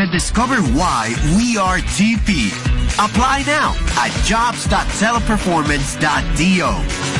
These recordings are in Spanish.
and discover why we are TP. Apply now at jobs.teleperformance.do.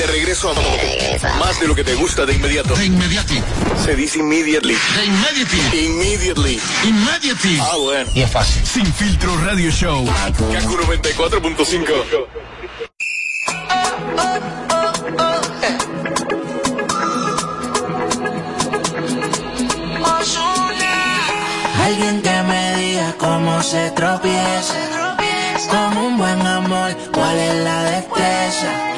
De regreso a más de lo que te gusta de inmediato. De inmediati. Se dice immediately. De inmediati. Immediately. Immediately. Ah, bueno. Y es fácil. Sin filtro radio show. Kaku 94.5. Alguien que me diga cómo se tropieza. Con un buen amor, ¿cuál es la destreza?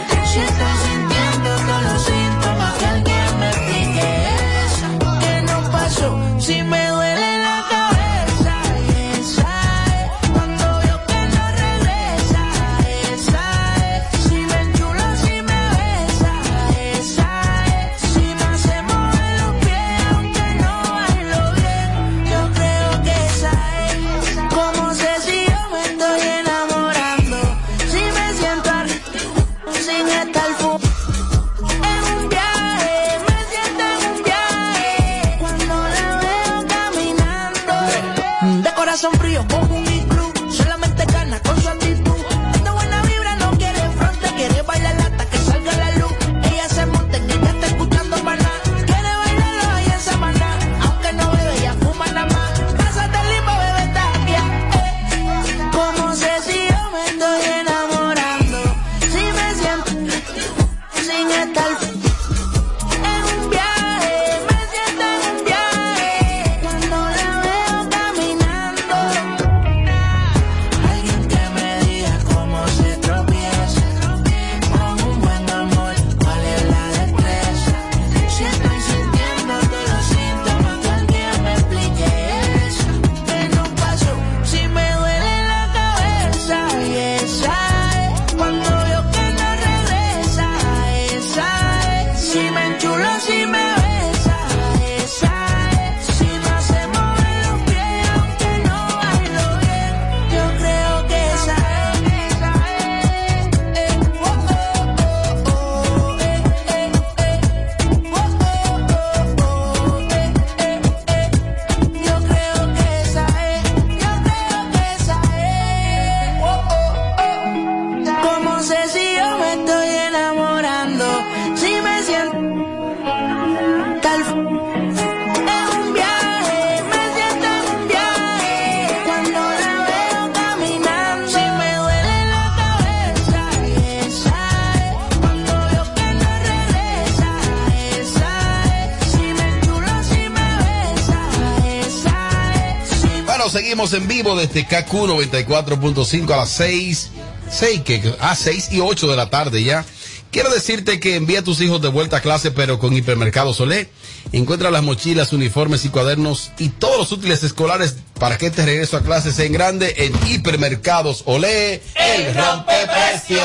En vivo desde KQ 94.5 a las 6, 6 que, a 6 y 8 de la tarde ya. Quiero decirte que envía a tus hijos de vuelta a clase, pero con Hipermercado Solé. Encuentra las mochilas, uniformes y cuadernos y todos los útiles escolares para que este regreso a clases sea en grande en Hipermercados Olé, el rompeprecios.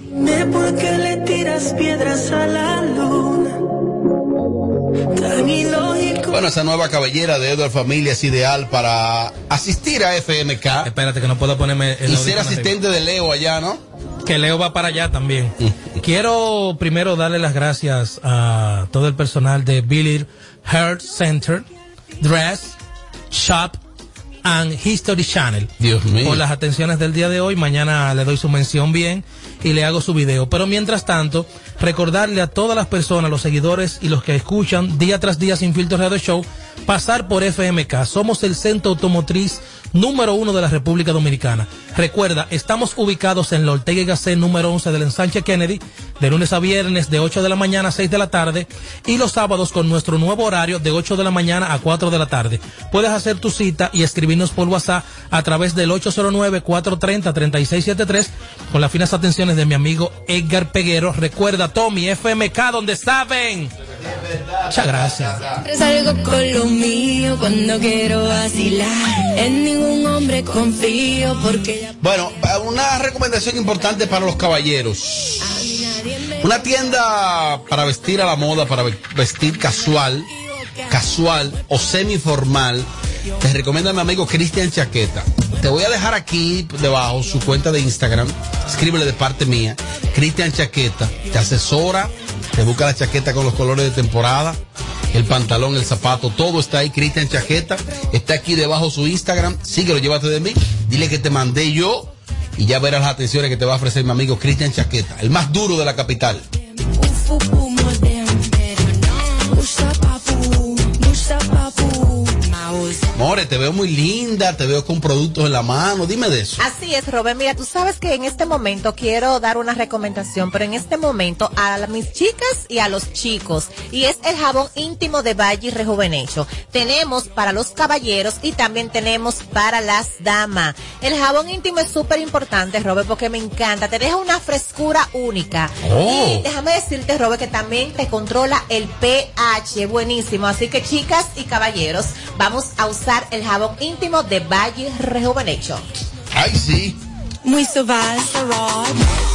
Dime por qué le tiras piedras a la luna. Bueno, esa nueva cabellera de Edward Familia es ideal para asistir a FMK Espérate que no puedo ponerme el y ser asistente de Leo allá, ¿no? que Leo va para allá también. Quiero primero darle las gracias a todo el personal de Billy Heart Center, Dress, Shop and History Channel. Dios mío. Por las atenciones del día de hoy. Mañana le doy su mención bien y le hago su video. Pero mientras tanto, recordarle a todas las personas, los seguidores y los que escuchan día tras día sin filtro radio show, pasar por FMK. Somos el centro automotriz número uno de la República Dominicana. Recuerda, estamos ubicados en la Ortega y Gasset número 11 del ensanche Kennedy, de lunes a viernes de 8 de la mañana a 6 de la tarde y los sábados con nuestro nuevo horario de 8 de la mañana a 4 de la tarde. Puedes hacer tu cita y escribirnos por WhatsApp a través del 809-430-3673 con las finas atenciones de mi amigo Edgar Peguero. Recuerda, Tommy, FMK, donde saben. Muchas gracias. Siempre salgo con lo mío cuando quiero vacilar. En ningún hombre confío porque ya Bueno, una recomendación importante para los caballeros. Una tienda para vestir a la moda, para ve- vestir casual, casual o semiformal. Les recomiendo a mi amigo Cristian Chaqueta. Te voy a dejar aquí debajo su cuenta de Instagram. Escríbele de parte mía. Cristian Chaqueta. Te asesora. Te busca la chaqueta con los colores de temporada. El pantalón, el zapato, todo está ahí. Cristian Chaqueta. Está aquí debajo su Instagram. Síguelo, llévate de mí. Dile que te mandé yo. Y ya verás las atenciones que te va a ofrecer mi amigo Cristian Chaqueta. El más duro de la capital. Mouse. More, te veo muy linda, te veo con productos en la mano. Dime de eso. Así es, Robert. Mira, tú sabes que en este momento quiero dar una recomendación, pero en este momento a mis chicas y a los chicos, y es el jabón íntimo de Valle Rejuvenecho. Tenemos para los caballeros y también tenemos para las damas. El jabón íntimo es súper importante, Robert, porque me encanta. Te deja una frescura única. Oh. Y déjame decirte, Robert, que también te controla el pH. Buenísimo. Así que, chicas y caballeros, vamos a usar el jabón íntimo de Valle Rejuvenecho. Ay, sí. Muy suave.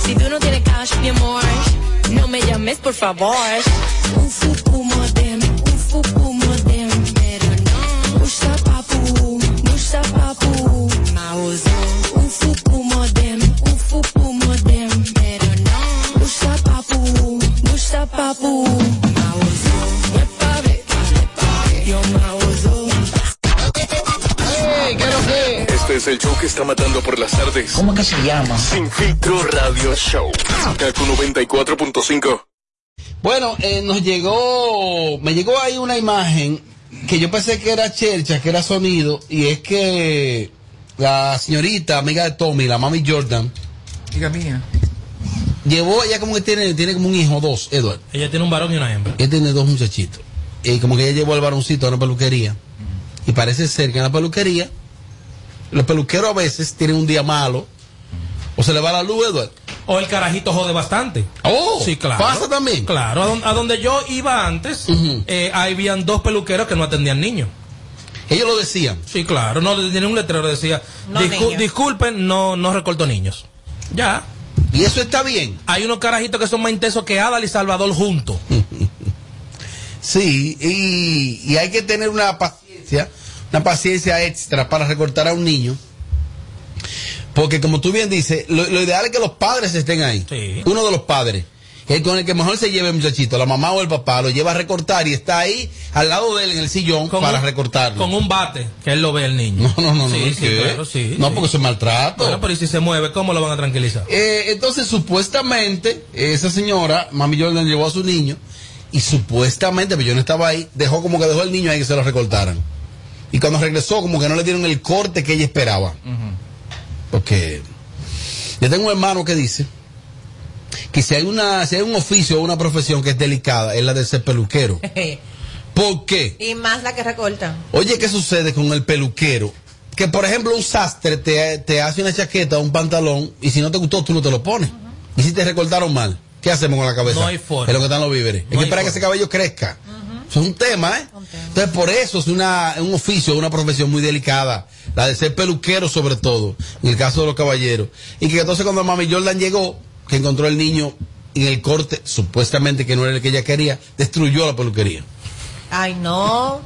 Si tú no tienes cash, mi amor, no me llames, por favor. Ufufu modem, ufufu modem, pero no. Usa papu, usa papu. Mouse. Ufufu modem, ufufu modem, pero no. Usa papu, usa papu. El show que está matando por las tardes. ¿Cómo que se llama? Sin filtro radio show. Kaku 94.5. Bueno, eh, nos llegó, me llegó ahí una imagen que yo pensé que era Chercha, que era sonido, y es que la señorita, amiga de Tommy, la mami Jordan, Diga mía. llevó, ella como que tiene, tiene como un hijo, dos, Edward. Ella tiene un varón y una hembra. Ella tiene dos muchachitos. Y como que ella llevó al varoncito a una peluquería. Y parece ser que en la peluquería, los peluqueros a veces tienen un día malo, o se le va la luz, Edward. O el carajito jode bastante. Oh, Sí, claro. pasa también. Claro, a, don- a donde yo iba antes, eh, ahí habían dos peluqueros que no atendían niños. Ellos lo decían. Sí, claro. No, tiene un letrero decía, No "Discu- niños". disculpen, no, no recorto niños. Ya. Y eso está bien. Hay unos carajitos que son más intensos que Adal y Salvador juntos. Sí, y, y hay que tener una paciencia, una paciencia extra para recortar a un niño. Porque como tú bien dices, lo, lo ideal es que los padres estén ahí. Sí. Uno de los padres. El con el que mejor se lleve el muchachito, la mamá o el papá, lo lleva a recortar y está ahí al lado de él en el sillón para un- recortarlo. Con un bate, que él lo ve el niño. No, no, no, no. Sí, sí, ¿qué? claro, sí. no sí. porque eso es maltrato. Bueno, pero ¿y si se mueve, cómo lo van a tranquilizar? Eh, entonces, supuestamente, esa señora, Mami Jordan, llevó a su niño y supuestamente, pero yo no estaba ahí, dejó como que dejó el niño ahí que se lo recortaran. Y cuando regresó, como que no le dieron el corte que ella esperaba. Porque yo tengo un hermano que dice que si hay, una, si hay un oficio o una profesión que es delicada, es la de ser peluquero. ¿Por qué? y más la que recorta. Oye, ¿qué sucede con el peluquero? Que, por ejemplo, un sastre te, te hace una chaqueta o un pantalón y si no te gustó, tú no te lo pones. Y si te recortaron mal, ¿qué hacemos con la cabeza? No hay forma. Es lo que están los víveres. No hay que esperar que ese cabello crezca. Eso es un tema, ¿eh? Entonces, por eso es una, un oficio, una profesión muy delicada. La de ser peluquero, sobre todo, en el caso de los caballeros. Y que entonces, cuando Mami Jordan llegó, que encontró el niño en el corte, supuestamente que no era el que ella quería, destruyó la peluquería. Ay, no.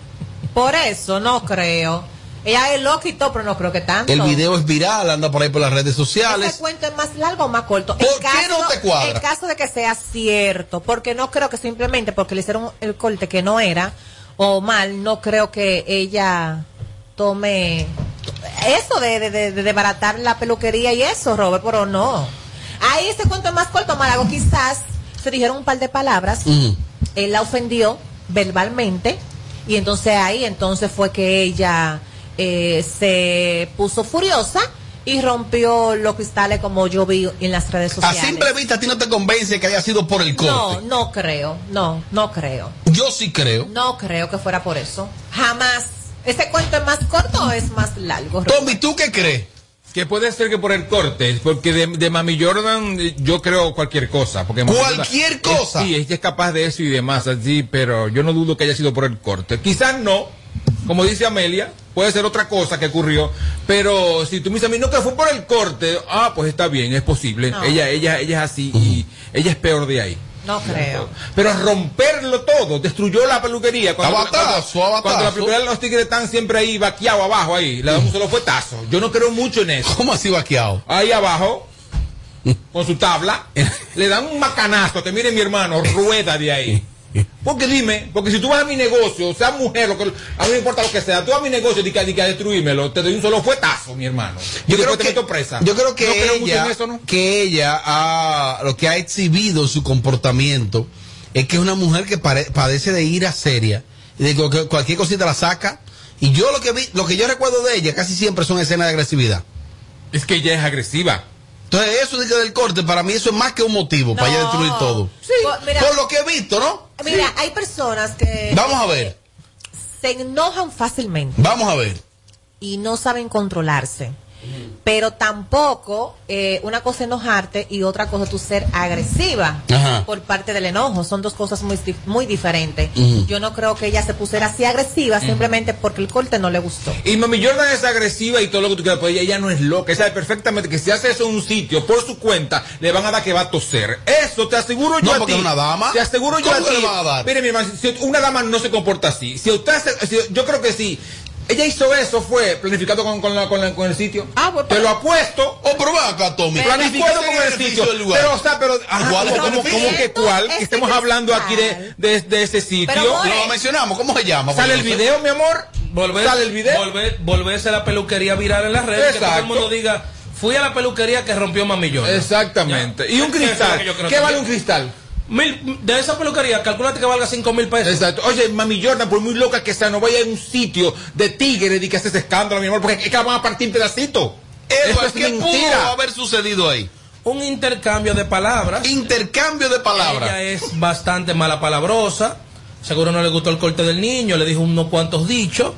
Por eso no creo. Ella es lo quitó, pero no creo que tanto. El video es viral, anda por ahí por las redes sociales. ¿Ese cuento es más largo o más corto? ¿Por En qué no te cuadra? En caso de que sea cierto, porque no creo que simplemente porque le hicieron el corte que no era o mal, no creo que ella tome eso de, de, de, de la peluquería y eso, Robert, pero no. Ahí ese cuento es más corto, más largo. Quizás se dijeron un par de palabras, él la ofendió verbalmente y entonces ahí entonces fue que ella eh, se puso furiosa y rompió los cristales como yo vi en las redes A sociales. simple vista, a ti no te convence que haya sido por el corte. no, no creo, no, no creo. Yo sí creo. No creo que fuera por eso. Jamás. ¿Ese cuento es más corto o es más largo? Tommy, ¿tú qué crees? Que puede ser que por el corte, porque de, de Mami Jordan yo creo cualquier cosa. Porque Mami ¿Cualquier Jordan es- cosa? sí, ella es capaz de eso y demás, así, pero yo no dudo que haya sido por el corte. Quizás no, como dice Amelia, puede ser otra cosa que ocurrió, pero si tú me dices a mí, no, que fue por el corte, ah, pues está bien, es posible. No. Ella, ella, ella es así y ella es peor de ahí. No creo. Pero romperlo todo, destruyó la peluquería. Cuando, A batazo, cuando- cuando la peluquería de los tigres están siempre ahí vaqueados abajo ahí, le damos un solo fuetazo. Yo no creo mucho en eso. ¿Cómo así vaqueado? Ahí abajo, con su tabla, le dan un macanazo, que mire mi hermano, rueda de ahí. Porque dime, porque si tú vas a mi negocio, sea mujer, lo que, a mí no me importa lo que sea, tú vas a mi negocio y que, a destruírmelo, te doy un solo fuetazo, mi hermano. Yo creo te que, meto presa. yo creo que No creo mucho ella, en eso, ¿no? que ella ha, lo que ha exhibido su comportamiento es que es una mujer que pare- padece de ira seria y de que cualquier cosita la saca. Y yo lo que vi, lo que yo recuerdo de ella casi siempre son escenas de agresividad. Es que ella es agresiva. Entonces eso de que del corte para mí eso es más que un motivo para ella destruir todo. Por, mira, Por lo que he visto, ¿no? Mira, hay personas que Vamos a ver, se enojan fácilmente vamos a ver. y no saben controlarse. Pero tampoco eh, una cosa enojarte y otra cosa tú ser agresiva Ajá. por parte del enojo. Son dos cosas muy, muy diferentes. Ujú. Yo no creo que ella se pusiera así agresiva simplemente porque el corte no le gustó. Y Mami Jordan es agresiva y todo lo que tú quieras, pero ella, ella no es loca. Ella sabe perfectamente que si hace eso en un sitio por su cuenta, le van a dar que va a toser. Eso te aseguro yo No, a porque ti. es una dama. Te aseguro yo ¿Cómo a que ti. le van a dar? Mire, mi hermano, si una dama no se comporta así. Si usted hace- si- yo creo que sí. Ella hizo eso, fue planificado con, con, la- con, la- con el sitio. Ah, bueno, Te pero- lo apuesto. Pero ven acá, Tommy. Planificado ¿Cuál es con el sitio. Pero, o sea, pero, ajá, ¿Cuál cómo que cuál? Que Este estemos hablando aquí de, de, de ese sitio. Pero, more- Lo mencionamos, ¿cómo se llama? ¿Sale el video, mi amor? Volver, ¿Sale el video? Volver, volverse a la peluquería viral en las redes. Que todo el Exacto. mundo diga, fui a la peluquería que rompió Mamillón. Exactamente. Y un cristal. ¿Qué vale un cristal? Mil, de esa peluquería, calculate que valga 5 mil pesos. Exacto. Oye, mami Jordan, por muy loca que sea, no vaya a un sitio de tigres y que hace ese escándalo, mi amor, porque es que la van a partir en pedacitos. Eso es ¿qué pudo mentira. haber sucedido ahí? Un intercambio de palabras. Intercambio de palabras. Ella es bastante mala palabrosa. Seguro no le gustó el corte del niño, le dijo unos cuantos dichos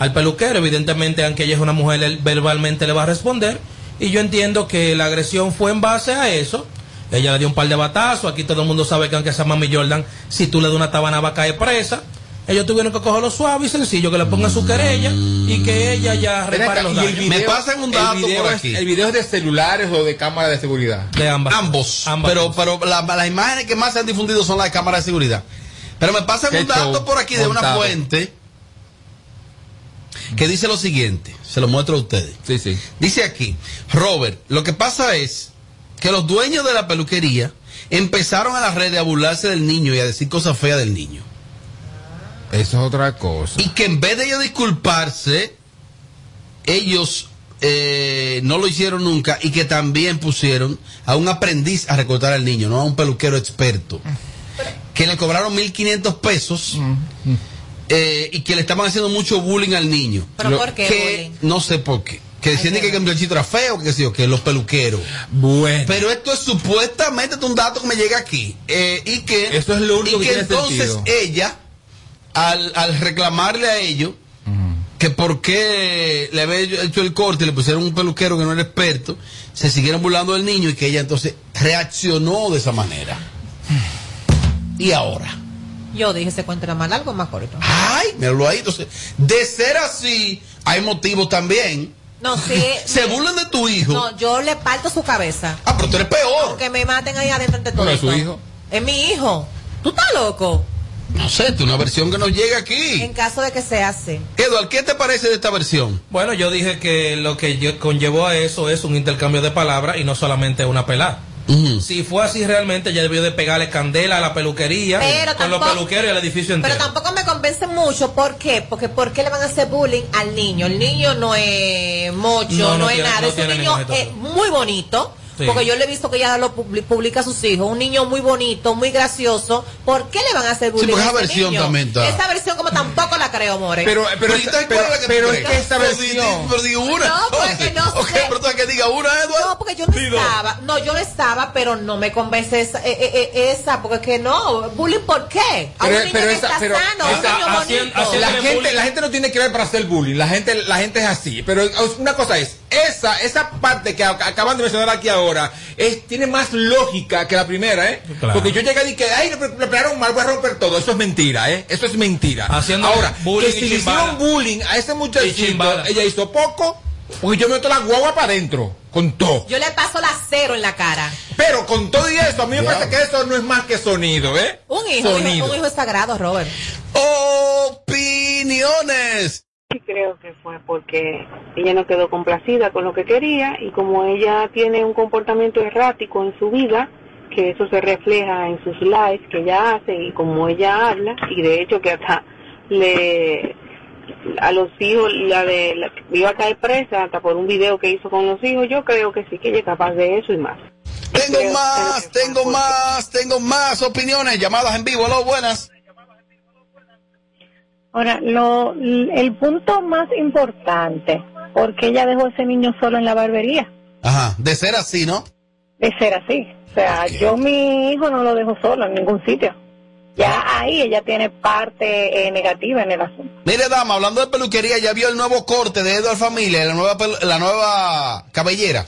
al peluquero. Evidentemente, aunque ella es una mujer, él verbalmente le va a responder. Y yo entiendo que la agresión fue en base a eso. Ella le dio un par de batazos. Aquí todo el mundo sabe que aunque sea Mami Jordan, si tú le das una tabana va a caer presa. Ellos tuvieron que cogerlo suave y sencillo, que le pongan su querella y que ella ya repare los daños. video- Me pasan un dato el video por es- aquí. ¿El video es de celulares o de cámara de seguridad? De ambas. Ambos. Ambas pero pero la- las imágenes que más se han difundido son las de cámaras de seguridad. Pero me pasan Qué un dato show por aquí de una fuente que dice lo siguiente. Se lo muestro a ustedes. Sí, sí. Dice aquí, Robert, lo que pasa es que los dueños de la peluquería empezaron a las redes a burlarse del niño y a decir cosas feas del niño. Eso es otra cosa. Y que en vez de ellos disculparse, ellos eh, no lo hicieron nunca y que también pusieron a un aprendiz a recortar al niño, no a un peluquero experto. Que le cobraron 1.500 pesos eh, y que le estaban haciendo mucho bullying al niño. ¿Pero Lo- por qué que- bullying? No sé por qué. Que decían que el muchachito era feo, que sé yo, que los peluqueros. Bueno. Pero esto es supuestamente un dato que me llega aquí. Eh, y que, Esto es lo único y que que tiene entonces sentido. ella, al, al reclamarle a ellos, que por qué le había hecho el corte y le pusieron un peluquero que no era experto, se siguieron burlando del niño y que ella entonces reaccionó de esa manera. Y ahora, Yo dije, se cuenta más largo o más corto. ay, míralo ahí. Entonces, de ser así, hay motivos también. No, sí. Se burlan de tu hijo. No, yo le parto su cabeza. Ah, pero tú eres peor. Aunque me maten ahí adentro entre todos. Bueno, es su hijo. Es mi hijo. ¿Tú estás loco? No sé, tú una versión que nos llega aquí. En caso de que sea así. Eduard, ¿qué te parece de esta versión? Bueno, yo dije que lo que yo- conllevó a eso es un intercambio de palabras y no solamente una pelada. Si fue así realmente, ya debió de pegarle candela a la peluquería, Pero con los peluqueros y al edificio entero. Pero tampoco me convence mucho. ¿Por qué? Porque ¿por qué le van a hacer bullying al niño? El niño no es mocho, No, no, no es tiene- nada. no es un niño eh, muy bonito. Sí. Porque yo le he visto que ella lo publi- publica a sus hijos. Un niño muy bonito, muy gracioso. ¿Por qué le van a hacer bullying porque a esa versión niño? también está- Esa versión como tampoco la creo, More. Pero, pero, Pero, esta- ¿cuál pero, es la que tú pero es que esta versión. Pero digo una. No, porque no sé. pero tú que diga una, Eduardo. No, porque yo no estaba, no, yo no estaba, pero no me convence esa, eh, eh, eh, esa porque que no, bullying, ¿por qué? A Pero- un niño pero que esa- está pero sano, a un niño bonito. haciendo- La gente, la gente no tiene que ver para hacer bullying, la gente, la gente es así. Pero una cosa es, esa, esa parte que ac- acaban de mencionar aquí ahora, es, tiene más lógica que la primera, ¿eh? Claro. Porque yo llegué y dije, ay, le, le pegaron mal, voy a romper todo. Eso es mentira, ¿eh? Eso es mentira. Haciendo ahora, que si le hicieron bullying a ese muchachito, ella hizo poco, porque yo meto la guagua para adentro, con todo. Yo le paso la cero en la cara. Pero con todo y eso, a mí me parece que eso no es más que sonido, ¿eh? Un hijo, un hijo, un hijo sagrado, Robert. Opiniones. Sí creo que fue porque ella no quedó complacida con lo que quería y como ella tiene un comportamiento errático en su vida, que eso se refleja en sus lives que ella hace y como ella habla y de hecho que hasta le a los hijos la de la, iba a caer presa hasta por un video que hizo con los hijos, yo creo que sí que ella es capaz de eso y más. Tengo Creo- más, creo tengo más, tengo más opiniones. Llamadas en vivo, hola, buenas. Ahora, lo, el punto más importante, porque ella dejó a ese niño solo en la barbería, Ajá, de ser así, ¿no? de ser así. O sea, yo mi hijo no lo dejo solo en ningún sitio. Ya ahí ella tiene parte eh, negativa en el asunto. Mire, dama, hablando de peluquería, ya vio el nuevo corte de Edward Familia, la nueva, la nueva cabellera.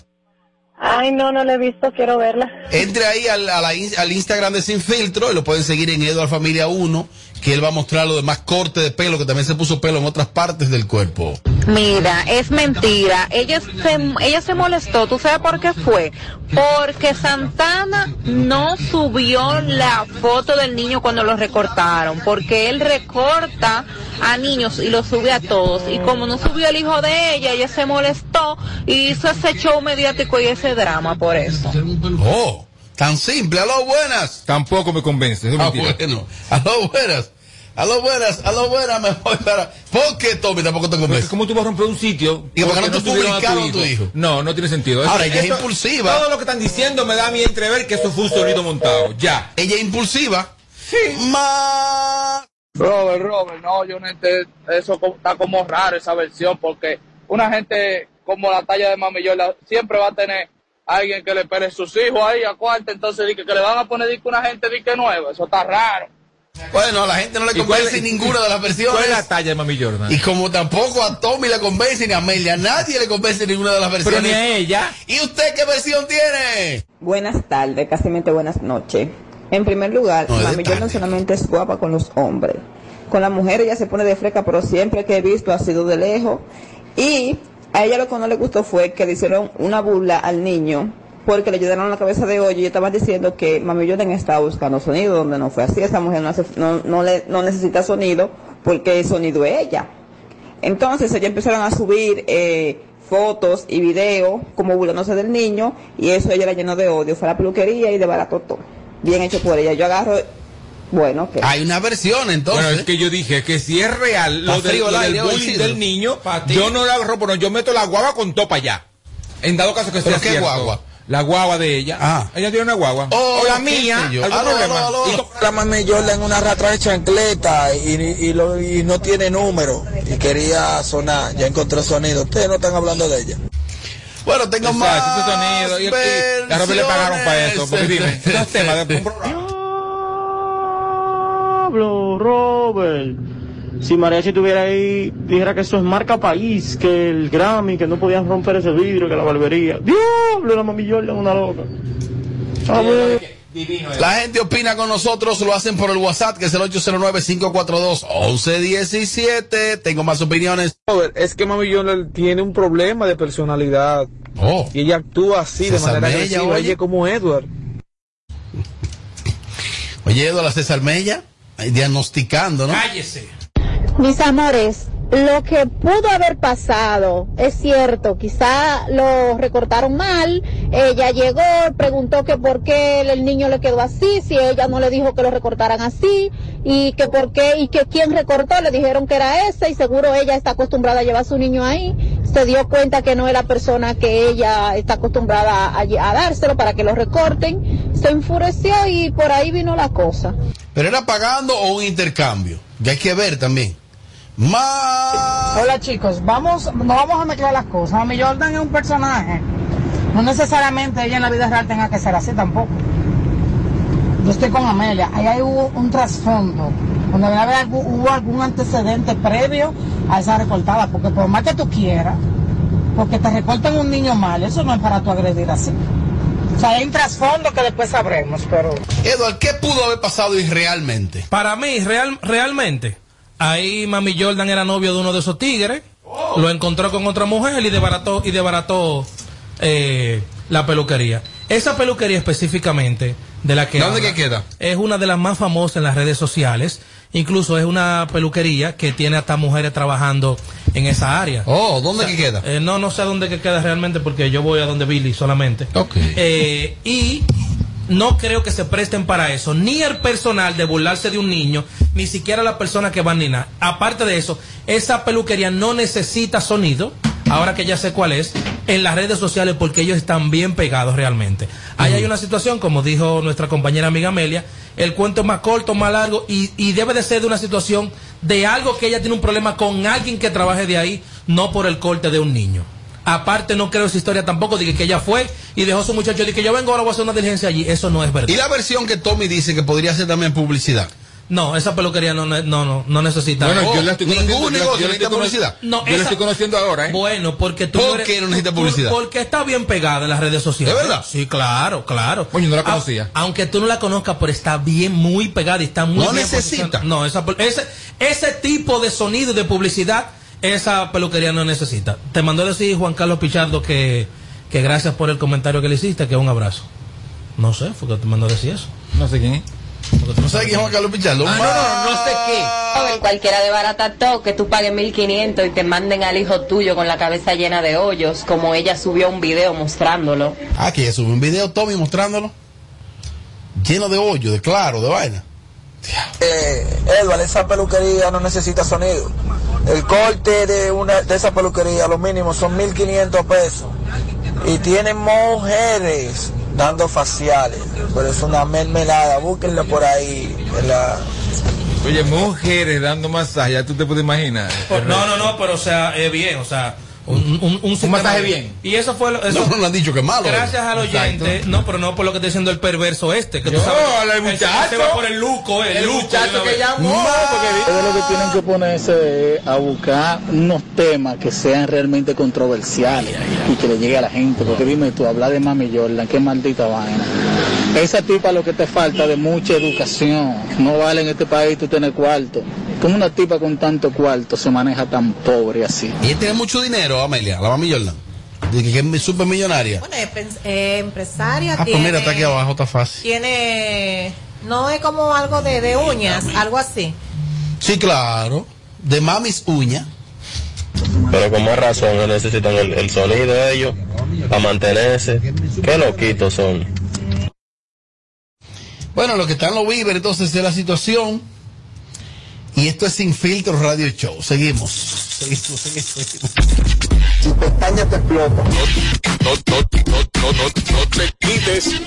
Ay, no, no lo he visto, quiero verla. Entre ahí al, a la in- al Instagram de Sin Filtro y lo pueden seguir en Edward Familia 1, que él va a mostrar lo demás corte de pelo, que también se puso pelo en otras partes del cuerpo. Mira, es mentira. Ella se, ella se molestó. ¿Tú sabes por qué fue? Porque Santana no subió la foto del niño cuando lo recortaron. Porque él recorta a niños y lo sube a todos. Y como no subió el hijo de ella, ella se molestó y hizo ese show mediático y ese drama por eso. Oh, tan simple. Aló, buenas. Tampoco me convence. eso es Ah, mentira. bueno. Aló, buenas. Aló, buenas. Aló, buenas. Me voy para. ¿Por qué, Tommy? Tampoco te convence. ¿Cómo tú vas a romper un sitio? Y porque no te tuvieron a publicaron tu hijo. No, no tiene sentido. Ahora, ella es impulsiva. Todo lo que están diciendo me da a mí entrever que eso fue un sonido montado. Ya. Ella es impulsiva. Sí. Más. Robert, Robert, no, yo no entiendo, eso está como raro esa versión, porque una gente como la talla de Mami Yola siempre va a tener alguien que le pere sus hijos ahí a cuarta, entonces di que, que le van a poner una gente di que nueva, eso está raro. Bueno, a la gente no le ¿Y cuál convence ninguna de las versiones. ¿Cuál es la talla de Mami Jordan? Y como tampoco a Tommy le convence ni a Amelia, a nadie le convence ninguna de las Pero versiones. ni a ella. ¿Y usted qué versión tiene? Buenas tardes, casi buenas noches. En primer lugar, No, Mami Jordan tarde. solamente es guapa con los hombres. Con las mujeres ella se pone de fresca, pero siempre que he visto ha sido de lejos. Y a ella lo que no le gustó fue que le hicieron una burla al niño porque le llenaron la cabeza de hoyo y estaban diciendo que Mami Jordan estaba buscando sonido, donde no fue así. Esa mujer no, hace- no, no le, no necesita sonido porque el sonido es ella. Entonces ellos empezaron a subir eh, fotos y videos como burlándose del niño y eso ella la llenó de odio. Fue la peluquería y de barato todo. Bien hecho por ella. Yo agarro, bueno, que Hay una versión entonces. Bueno, es que yo dije que si es real lo, el lo del bullying del niño, yo no la rompo, no, yo meto la guagua con topa allá. En dado caso que sea ¿Pero qué cierto. guagua? La guagua de ella. Ah. Ella tiene una guagua. Oh, o la mía. yo. ¿Algún Aló, problema? aló, aló. Y- la mami Jordan una ratra de chancleta y, y, lo- y no tiene número y quería sonar, ya encontró sonido. Ustedes no están hablando de ella. Bueno, tengo Exacto, más. ese sonido. Y, y le pagaron para eso. Porque dime, estos temas de un programa. Diablo, Robert. Si Mariachi estuviera ahí, dijera que eso es marca país, que el Grammy, que no podían romper ese vidrio, que la barbería. Diablo, la mami Jordan, una loca. A ver. La gente opina con nosotros, lo hacen por el WhatsApp, que es el 809-542-1117. Tengo más opiniones. Robert, es que Mami Jordan tiene un problema de personalidad. Oh. Y ella actúa así de César manera Mella, agresiva. oye. Como Edward. Oye, Eduardo César Mella, diagnosticando, ¿no? Cállese. Mis amores, lo que pudo haber pasado es cierto, quizá lo recortaron mal, ella llegó, preguntó que por qué el niño le quedó así, si ella no le dijo que lo recortaran así, y que por qué, y que quién recortó, le dijeron que era ese, y seguro ella está acostumbrada a llevar a su niño ahí, se dio cuenta que no es la persona que ella está acostumbrada a, dárselo para que lo recorten, se enfureció y por ahí vino la cosa. Pero era pagando o un intercambio. Ya hay que ver también. Hola chicos, vamos, no vamos a mezclar las cosas. Mami Jordan es un personaje. No necesariamente ella en la vida real tenga que ser así tampoco. Yo estoy con Amelia. Ahí hay hubo un trasfondo. Donde debe haber algún- hubo algún antecedente previo a esa recortada. Porque por más que tú quieras, porque te recortan un niño mal, eso no es para tu agredir así. O sea, hay un trasfondo que después sabremos, pero... Edward, ¿qué pudo haber pasado irrealmente? Para mí, real, realmente, ahí Mami Jordan era novio de uno de esos tigres, lo encontró con otra mujer y desbarató, y desbarató eh, la peluquería. Esa peluquería específicamente, de la que... ¿Dónde habla, que queda? Es una de las más famosas en las redes sociales. Incluso es una peluquería que tiene hasta mujeres trabajando en esa área. Oh, ¿dónde que queda? Eh, no, no sé dónde que queda realmente porque yo voy a donde Billy solamente. Eh, y no creo que se presten para eso, ni el personal de burlarse de un niño, ni siquiera la persona que va ni nada. Aparte de eso, esa peluquería no necesita sonido, ahora que ya sé cuál es, en las redes sociales porque ellos están bien pegados realmente. Ahí hay una situación, como dijo nuestra compañera amiga Amelia, el cuento es más corto, más largo y, y debe de ser de una situación de algo que ella tiene un problema con alguien que trabaje de ahí, no por el corte de un niño. Aparte, no creo esa historia tampoco de que ella fue y dejó a su muchacho de que yo vengo ahora voy a hacer una diligencia allí. Eso no es verdad. Y la versión que Tommy dice que podría ser también publicidad. No, esa peluquería no, no, no, no necesita. Bueno, yo Oh, la estoy ningún conociendo, yo la- negocio yo necesita publicidad. No, yo la estoy conociendo ahora, ¿eh? Bueno, porque tú ¿Por qué no necesita por- publicidad? Porque está bien pegada en las redes sociales. ¿De verdad? Sí, claro, claro. Oye, no la conocía. aunque tú no la conozcas, pero está bien, muy pegada y está muy No bien necesita. No, esa, ese, ese tipo de sonido y de publicidad, esa peluquería no necesita. Te mandó a decir Juan Carlos Pichardo que, que gracias por el comentario que le hiciste, que un abrazo. No sé, fue que te mandó a decir eso. No sé quién es. ¿No sabes quién es Juan Carlos Pichardo? Ah, no, no, no sé qué. Joven, cualquiera de barata todo que tú pagues 1500 y te manden al hijo tuyo con la cabeza llena de hoyos, como ella subió un video mostrándolo. Ah, que ella subió un video Tommy mostrándolo. Lleno de hoyo, de claro, de vaina. Eh, Edward, esa peluquería no necesita sonido. El corte de una de esa peluquería, lo mínimo son 1500 pesos. Y tienen mujeres dando faciales. Pero es una mermelada, búsquenla por ahí. en la- Oye, mujeres dando masaje, ya tú te puedes imaginar. No, no, no, pero o sea, es bien, o sea, un, un, un, masaje de- bien. Y eso fue lo, eso, No, no han dicho que es malo. Gracias al oyente, no, pero no por lo que está diciendo el perverso este, que tú Yo, sabes. él se- él muchacho. se va por el luco, el, El luco, muchacho que llamó. Ustedes lo que tienen que ponerse es a buscar unos temas que sean realmente controversiales y que le llegue a la gente. Porque dime tú, hablar de Mami Jordan, qué maldita vaina. Esa tipa lo que te falta de mucha educación. No vale en este país tú tener cuarto. Como una tipa con tanto cuarto se maneja tan pobre así? Y ella tiene mucho dinero, Amelia, la mami Jordan. Dice que es súper millonaria. Bueno, es eh, empresaria. Ah, pues tiene, mira, está aquí abajo, está fácil. Tiene. No es como algo de, de uñas, algo así. Sí, claro. De mamis uña. Pero con más razón no necesitan el, el sonido de ellos para mantenerse. Qué loquitos son. Bueno, lo que están los víveres, entonces, es la situación. Y esto es Sin Filtro Radio Show. Seguimos. Seguimos, seguimos, seguimos. Tu pestaña te explota. No, no, no, no, no, no te quites.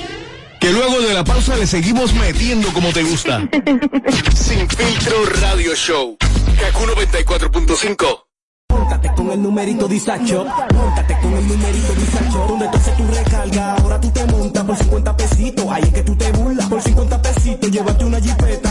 Que luego de la pausa le seguimos metiendo como te gusta. Sin Filtro Radio Show. Kaku 94.5. Móntate con el numerito disacho, móntate con el numerito disacho, donde tú haces tu recarga, ahora tú te montas por 50 pesitos, ahí es que tú te burlas, por 50 pesitos, llévate una jipeta,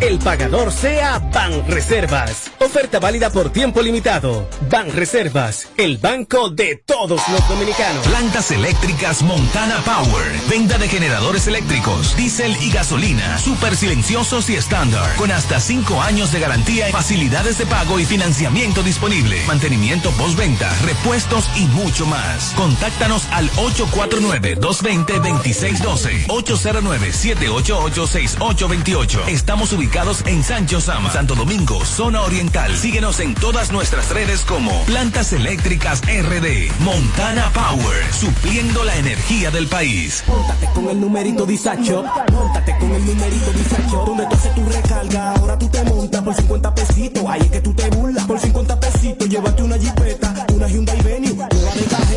el pagador sea Banreservas. Oferta válida por tiempo limitado. Banreservas, el banco de todos los dominicanos. Plantas eléctricas Montana Power. Venta de generadores eléctricos, diésel y gasolina. Súper silenciosos y estándar. Con hasta 5 años de garantía, facilidades de pago y financiamiento disponible. Mantenimiento postventa, repuestos y mucho más. Contáctanos al 849-220-2612. 809-788-6828. Estamos ubicados en Sancho Sama, Santo Domingo, zona oriental. Síguenos en todas nuestras redes como Plantas Eléctricas RD. Montana Power, supliendo la energía del país. Móntate con el numerito Disacho. Móntate con el numerito Disacho. Donde tú haces tu recarga, ahora tú te montas por 50 pesitos. Ahí es que tú te burlas. Por 50 pesitos, llévate una jipeta, una Hyundai Venue, nueva de cajeta.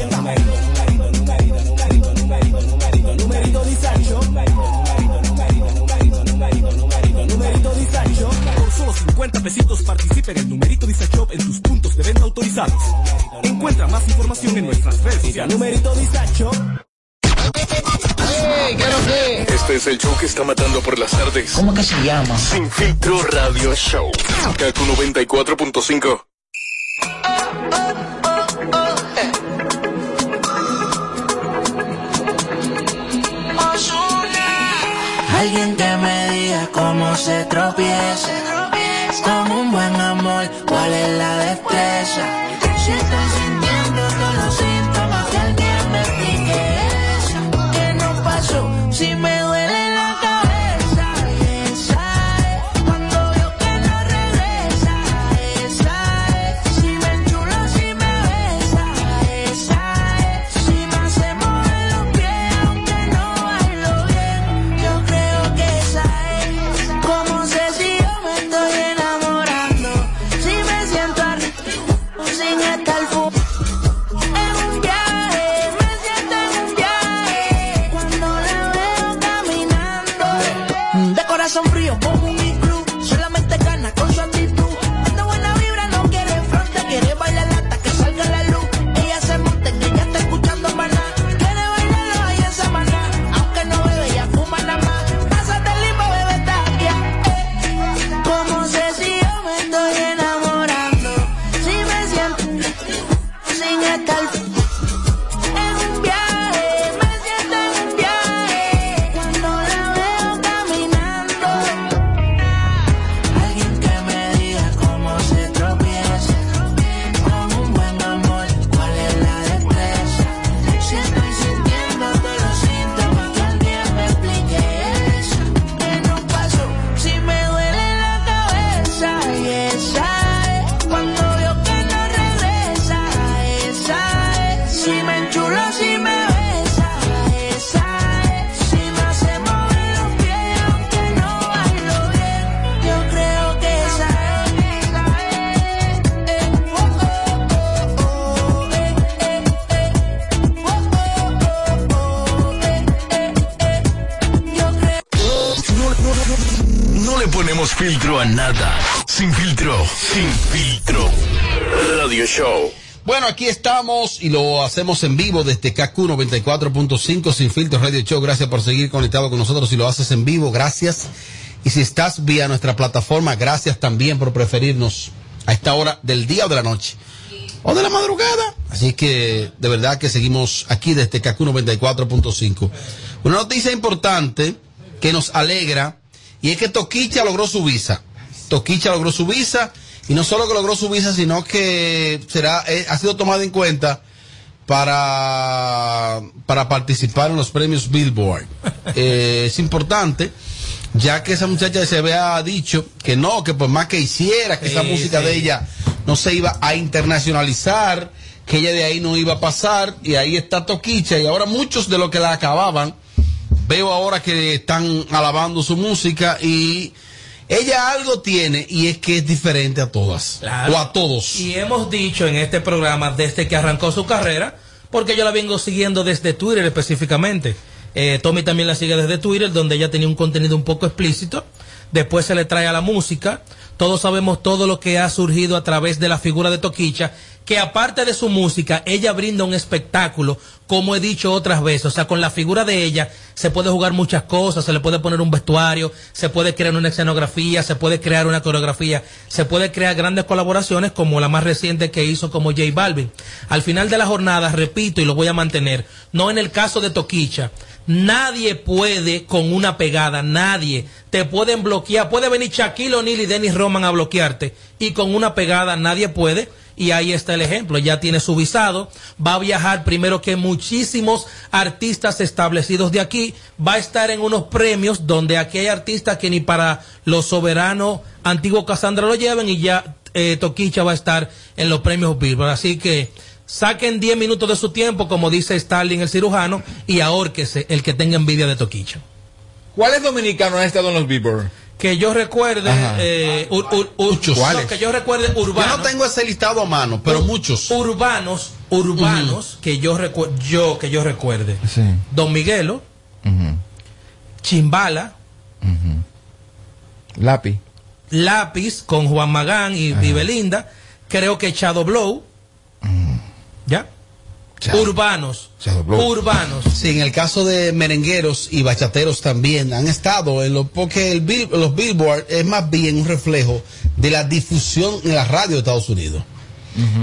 50 pesitos participa en el numerito Disacho en tus puntos de venta autorizados. Encuentra más información en nuestras redes sociales. Numerito. Este es el show que está matando por las tardes. ¿Cómo que se llama? Sin filtro radio show. Kaku 94.5. Alguien que me diga cómo se tropieza. Con un buen amor, ¿cuál es la destreza? Si sintiendo hacemos en vivo desde KQ 94.5 Sin Filtro Radio Show. Gracias por seguir conectado con nosotros. Si lo haces en vivo, gracias. Y si estás vía nuestra plataforma, gracias también por preferirnos a esta hora del día o de la noche. O de la madrugada. Así que de verdad que seguimos aquí desde KQ 94.5. Una noticia importante que nos alegra y es que Toquicha logró su visa. Toquicha logró su visa y no solo que logró su visa, sino que será eh, ha sido tomado en cuenta para, para participar en los premios Billboard. Eh, es importante, ya que esa muchacha se había dicho que no, que por más que hiciera, que esa música sí. de ella no se iba a internacionalizar, que ella de ahí no iba a pasar, y ahí está Toquicha, y ahora muchos de los que la acababan, veo ahora que están alabando su música y ella algo tiene y es que es diferente a todas Claro. o a todos. Y hemos dicho en este programa desde que arrancó su carrera, porque yo la vengo siguiendo desde Twitter específicamente. Eh, Tommy también la sigue desde Twitter, donde ella tenía un contenido un poco explícito. Después se le trae a la música. Todos sabemos todo lo que ha surgido a través de la figura de Toquicha, que aparte de su música, ella brinda un espectáculo, como he dicho otras veces. O sea, con la figura de ella se puede jugar muchas cosas, se le puede poner un vestuario, se puede crear una escenografía, se puede crear una coreografía, se puede crear grandes colaboraciones como la más reciente que hizo como J Balvin. Al final de la jornada, repito y lo voy a mantener, no en el caso de Toquicha, Nadie puede con una pegada, nadie. Te pueden bloquear. Puede venir Shaquille O'Neal y Dennis Roman a bloquearte. Y con una pegada nadie puede. Y ahí está el ejemplo. Ya tiene su visado. Va a viajar primero que muchísimos artistas establecidos de aquí. Va a estar en unos premios donde aquí hay artistas que ni para los soberanos antiguos Cassandra lo lleven. Y ya eh, Toquicha va a estar en los premios Billboard. Así que saquen 10 minutos de su tiempo, como dice Stalin el cirujano, y ahórquese el que tenga envidia de Toquicha. ¿Cuáles dominicanos han estado en los Billboard? Que yo recuerde, eh, ur- ur- ur- ¿Cuáles? no, que yo recuerde urbanos. Yo no tengo ese listado a mano, pero muchos. Urbanos, urbanos, que yo recuerdo, yo, que yo recuerde. Don Miguelo, Chimbala, Lápiz. Lápiz con Juan Magán y, y Belinda, creo que Shadow Blow, ¿ya? Urbanos, urbanos. Sí, en el caso de merengueros y bachateros también han estado en lo porque el bill- los Billboard es más bien un reflejo de la difusión en la radio de Estados Unidos.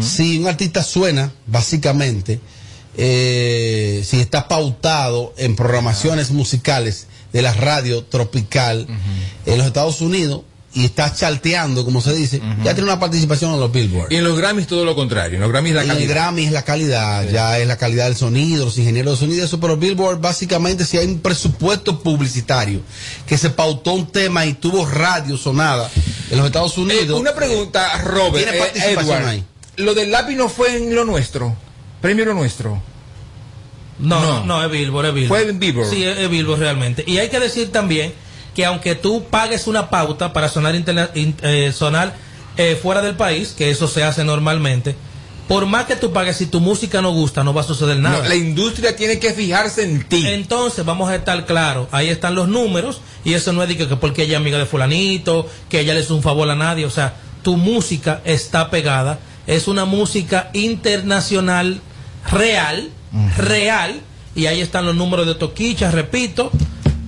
Si un artista suena, básicamente, eh, si está pautado en programaciones musicales de la radio tropical en los Estados Unidos y está charteando, como se dice, ya tiene una participación en los Billboard. Y en los Grammys todo lo contrario. En los Grammys la En el calidad. Grammy es la calidad, ya es la calidad del sonido, los ingenieros de sonido, eso, pero Billboard básicamente si hay un presupuesto publicitario que se pautó un tema y tuvo radio sonada en los Estados Unidos. Eh, una pregunta, Robert. Tiene eh, participación Edward. ahí. Lo del lápiz no fue en lo nuestro. Premio lo nuestro. No, No. no, no, es Billboard, es Billboard. Fue en Billboard. Sí, es, es Billboard realmente. Y hay que decir también que aunque tú pagues una pauta para sonar, interna- in- eh, sonar eh, fuera del país, que eso se hace normalmente, por más que tú pagues, si tu música no gusta, no va a suceder nada. No, la industria tiene que fijarse en ti. Entonces, vamos a estar claros, ahí están los números, y eso no es de que, que porque ella es amiga de fulanito, que ella le hizo un favor a nadie, o sea, tu música está pegada, es una música internacional real, real, y ahí están los números de Toquicha, repito,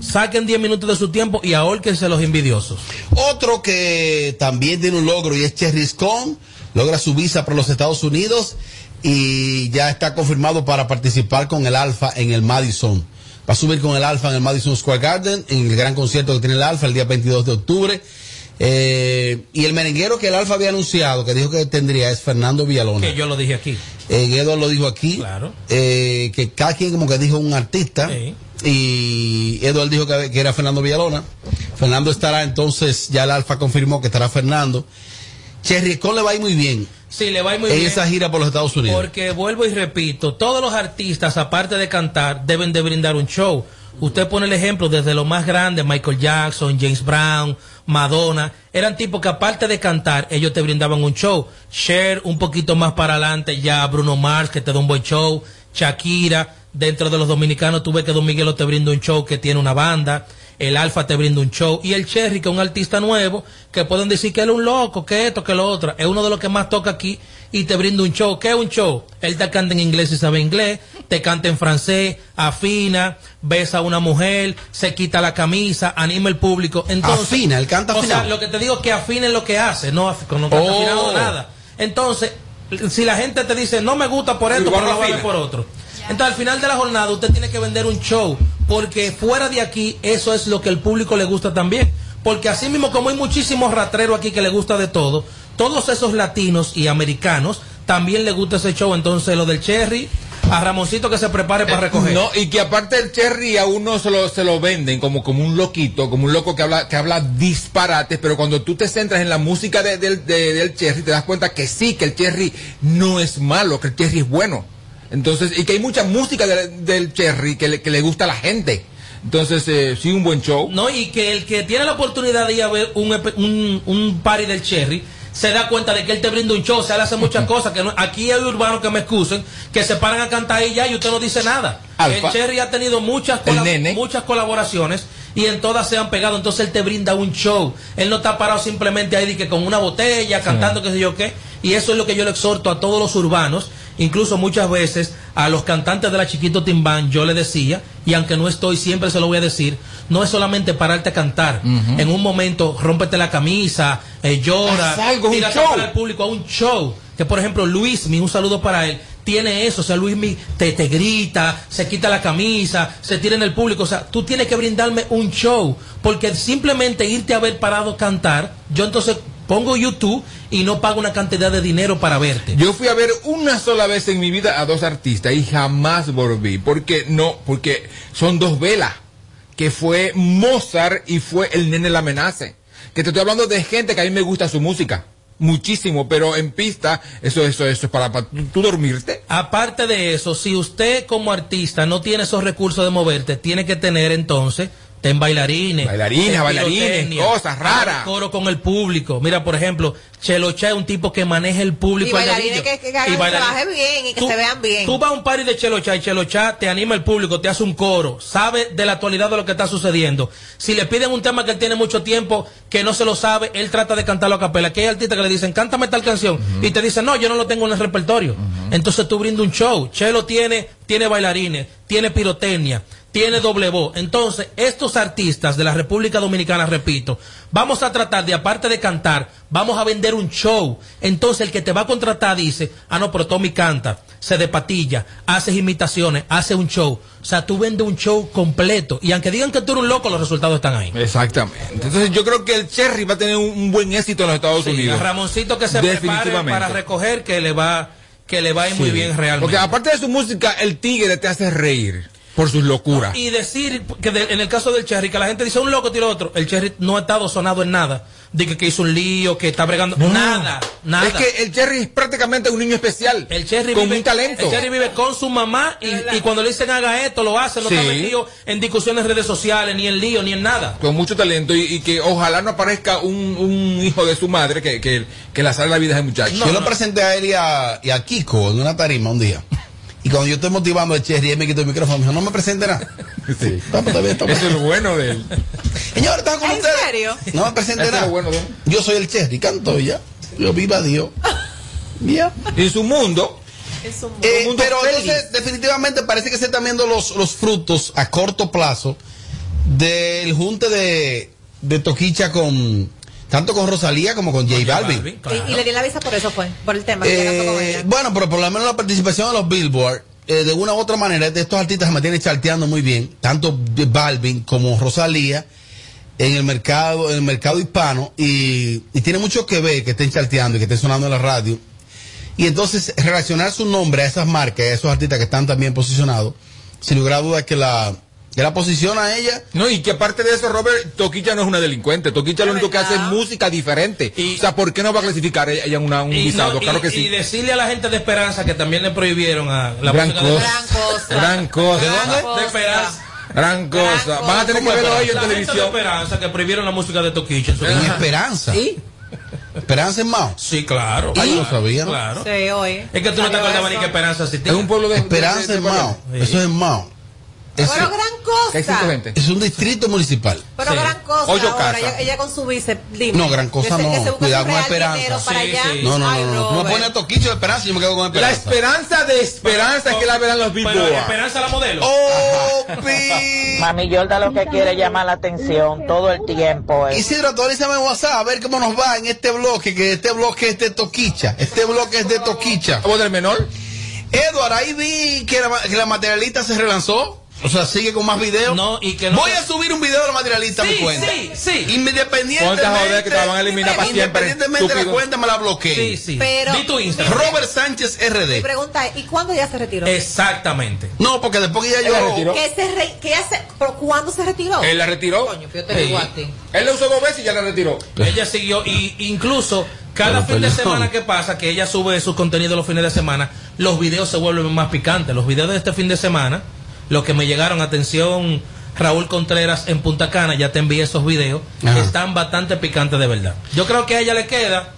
saquen 10 minutos de su tiempo y ahórquense los envidiosos. Otro que también tiene un logro y es Cherry Scone, logra su visa para los Estados Unidos y ya está confirmado para participar con el Alfa en el Madison. Va a subir con el Alfa en el Madison Square Garden, en el gran concierto que tiene el Alfa el día 22 de octubre. Eh, y el merenguero que el Alfa había anunciado, que dijo que tendría, es Fernando Villalona. Que yo lo dije aquí. Eh, Guedo lo dijo aquí. Claro. Eh, que cada quien como que dijo un artista. Y Eduardo dijo que, que era Fernando Villalona. Fernando estará entonces, ya el Alfa confirmó que estará Fernando. Cherry Cole le va a ir muy bien. Sí, le va a ir muy en bien. esa gira por los Estados Unidos. Porque vuelvo y repito, todos los artistas, aparte de cantar, deben de brindar un show. Usted pone el ejemplo desde lo más grande, Michael Jackson, James Brown, Madonna, eran tipos que aparte de cantar, ellos te brindaban un show. Cher, un poquito más para adelante, ya Bruno Mars, que te da un buen show. Shakira, dentro de los dominicanos, tú ves que Don Miguelo te brinda un show que tiene una banda. El Alfa te brinda un show. Y el Cherry, que es un artista nuevo, que pueden decir que él es un loco, que esto, que lo otro. Es uno de los que más toca aquí y te brinda un show. ¿Qué es un show? Él te canta en inglés y sabe inglés, te canta en francés, afina, besa a una mujer, se quita la camisa, anima el público. Entonces, Afina, él canta O sea, lo que te digo es que afina en lo que hace, no, af- no canta Oh. afinado nada. Entonces, si la gente te dice, no me gusta por esto, pero lo va a ver afina. por otro. Entonces, al final de la jornada, usted tiene que vender un show, porque fuera de aquí, eso es lo que el público le gusta también. Porque así mismo como hay muchísimos ratreros aquí que le gusta de todo, todos esos latinos y americanos también le gusta ese show. Entonces, lo del Cherry, a Ramoncito que se prepare para recoger. No, y que aparte el Cherry a uno se lo, se lo venden como, como un loquito, como un loco que habla, que habla disparates, pero cuando tú te centras en la música de- del- de- del Cherry, te das cuenta que sí, que el Cherry no es malo, que el Cherry es bueno. Entonces, y que hay mucha música del, Cherry que le, que le gusta a la gente. Entonces, eh, sí, un buen show. No, y que el que tiene la oportunidad de ir a ver un, un, un party del Cherry se da cuenta de que él te brinda un show, sea, él hace muchas cosas. que no- Aquí hay urbanos que me excusen, que se paran a cantar y ya y usted no dice nada. Alfa. El Cherry ha tenido muchas, muchas colaboraciones y en todas se han pegado. Entonces él te brinda un show. Él no está parado simplemente ahí que con una botella, cantando qué sé yo qué. Y eso es lo que yo le exhorto a todos los urbanos. Incluso muchas veces a los cantantes de la Chiquito Timbán yo le decía, y aunque no estoy, siempre se lo voy a decir, no es solamente pararte a cantar. En un momento, rómpete la camisa, eh, llora, algo, tírate para el público a un show. Que por ejemplo, Luismi, un saludo para él, tiene eso. O sea, Luismi te, te grita, se quita la camisa, se tira en el público. O sea, tú tienes que brindarme un show. Porque simplemente irte a ver parado cantar, yo entonces pongo YouTube y no pago una cantidad de dinero para verte. Yo fui a ver una sola vez en mi vida a dos artistas y jamás volví. Porque no, porque son dos velas. Que fue Mozart y fue el nene la amenaza. Que te estoy hablando de gente que a mí me gusta su música. Muchísimo, pero en pista, eso, eso, eso es para, para tú dormirte. Aparte de eso, si usted como artista no tiene esos recursos de moverte, tiene que tener entonces ten bailarines, Bailarines, ten bailarines, cosas raras. coro con el público. Mira, por ejemplo, Chelo Cha es un tipo que maneja el Y público al bailarines que, que hagan Y un bailarines- trabaje bien y que Tú- se vean bien. Tú vas a un party de Chelo Cha y Chelo Cha te anima el público, te hace un coro, sabe de la actualidad de lo que está sucediendo. Si le piden un tema que él tiene mucho tiempo, que no se lo sabe, él trata de cantarlo a capela. Que hay artistas que le dicen, cántame tal canción. Y te dicen, no, yo no lo tengo en el repertorio. Entonces tú brindas un show. Chelo tiene, tiene bailarines, tiene pirotecnia, tiene doble voz. Entonces, estos artistas de la República Dominicana, repito, vamos a tratar de, aparte de cantar, vamos a vender un show. Entonces, el que te va a contratar dice, ah, no, pero Tommy canta, se de patilla, haces imitaciones, hace un show. O sea, tú vendes un show completo. Y aunque digan que tú eres un loco, los resultados están ahí. Exactamente. Entonces yo creo que el Cherry va a tener un, buen éxito en los Estados Sí, Unidos. Ramoncito que se prepare para recoger, que le va, que le va a ir muy bien realmente. Porque aparte de su música, el tigre te hace reír por sus locuras. Y decir que de- en el caso del Cherry, que la gente dice un loco tira otro, el Cherry no ha estado sonado en nada. Dice que hizo un lío, que está bregando. Nada, nada. Es que el Cherry es prácticamente un niño especial. El Cherry con vive, un talento. El Cherry vive con su mamá y, y cuando le dicen haga esto, lo hace. No Sí. está metido en discusiones en redes sociales, ni en lío, ni en nada. Con mucho talento y, y que ojalá no aparezca un, un hijo de su madre que, que, que le salga la vida a ese muchacho. yo lo presenté a él y a, y a Kiko en una tarima un día. Y cuando yo estoy motivando a Cherry, él me quitó el micrófono. Me dijo, no me presente nada. Sí. Estamos, está bien, estamos. Eso es lo bueno de él. Señor, estaba con ¿En ustedes. serio? No me presente nada. lo bueno de él. Yo soy el Cherry, canto ya. Yo viva Dios. Ya. En su mundo, Es un Eh, mundo pero feliz. entonces, definitivamente parece que se están viendo los, los frutos a corto plazo del junte de, de Toquicha con tanto con Rosalía como con J Balvin. Y, y le di la visa por eso fue, por el tema. que ella cantó con Eh, ella. bueno, pero por lo menos la participación de los Billboard, eh, de una u otra manera, de estos artistas se mantienen charteando muy bien, tanto Balvin como Rosalía, en el mercado, en el mercado hispano, y, y tiene mucho que ver que estén charteando y que estén sonando en la radio. Y entonces relacionar su nombre a esas marcas, a esos artistas que están también posicionados, sin lugar a dudas que la, que la posición a ella no, y que aparte de eso, Robert, Toquicha no es una delincuente. Toquicha lo único que hace es música diferente. o sea, ¿por qué no va a clasificar ella en una- un Y, visado? no, claro y- que sí. y decirle a la gente de Esperanza que también le prohibieron a la Gran música de- cosa. Gran cosa. ¿De ¿De dónde? De Esperanza. Gran cosa. Van a tener que ¿Cómo verlo Esperanza? ellos en La gente televisión. de Esperanza que prohibieron la música de Toquicha en su en Esperanza. Esperanza en Mao. Sí, claro. Ay, yo no sabía. Claro. Sí, hoy. Es que tú no te acordabas ni que Esperanza existía. Es un pueblo de. Esperanza de- en de- Mao. Sí. Eso es en Mao. Eso- Pero gran Que hay cinco cosa. gente. es un distrito municipal. Pero Sí. gran cosa. Ocho ahora, casas. ella, ella con su vice. dime. No, gran cosa se- no. Cuidado con Esperanza. Sí, sí. No, no, Ay, no, no. Tú me pones a Toquicho de Esperanza y yo me quedo con La Esperanza. esperanza de esperanza es que la verán los Pero Billboard. Esperanza la modelo. Oh, Mami Yorda lo que quiere es llamar la atención todo el tiempo. eh. Isidro, actualízame en WhatsApp a ver cómo nos va en este bloque, que este bloque es de Toquicha. Este bloque es de Toquicha. ¿Voz del menor? Edward, ahí vi que la, que la materialista se relanzó. O sea, sigue con más videos. No, y que no Voy a subir un video de la materialista a mi Sí, cuenta. sí, sí. Independientemente. Ponte a joder que te van a eliminar para siempre, Independientemente de la cuenta, me la bloqueé. Sí, sí. Pero- Di tu Instagram. Robert Sánchez Mi RD. pregunta es, ¿y cuándo ella se retiró? Exactamente. No, porque después que ya Ella yo. retiró. Que se re- ella se, ¿Pero cuándo se retiró? Él la retiró. Coño, pero yo te digo a ti. Él la usó dos veces y ya la retiró. Ella siguió y incluso cada Pero fin de semana que pasa, que ella sube su contenido los fines de semana, los videos se vuelven más picantes. Los videos de este fin de semana, los que me llegaron, atención, Raúl Contreras en Punta Cana, ya te envié esos videos, Ajá. están bastante picantes de verdad. Yo creo que a ella le queda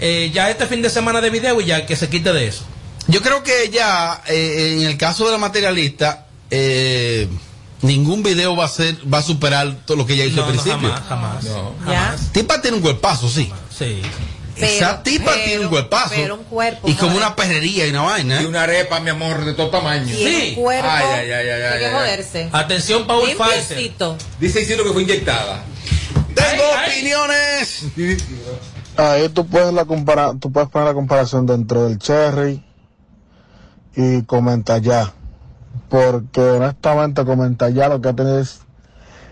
eh, ya este fin de semana de video y ya que se quite de eso. Yo creo que ya, eh, en el caso de la materialista, eh, Ningún video va a ser, va a superar todo lo que ella hizo No, al no, principio. jamás, jamás. ¿Ya? Tipa tiene un cuerpazo, sí. Sí. Esa tipa pero- tiene un cuerpazo. pero un cuerpo, y como joder. una perrería y una vaina. ¿eh? Y una arepa, mi amor, de todo tamaño. Un cuerpo. Ay, ay, ay, ay, joderse. Atención, Paul Pfizer. Dice Isidro que fue inyectada. Tengo opiniones. Ahí tú puedes, la compara tú puedes poner la comparación dentro del cherry y comenta ya. Porque honestamente comenta ya lo que tienes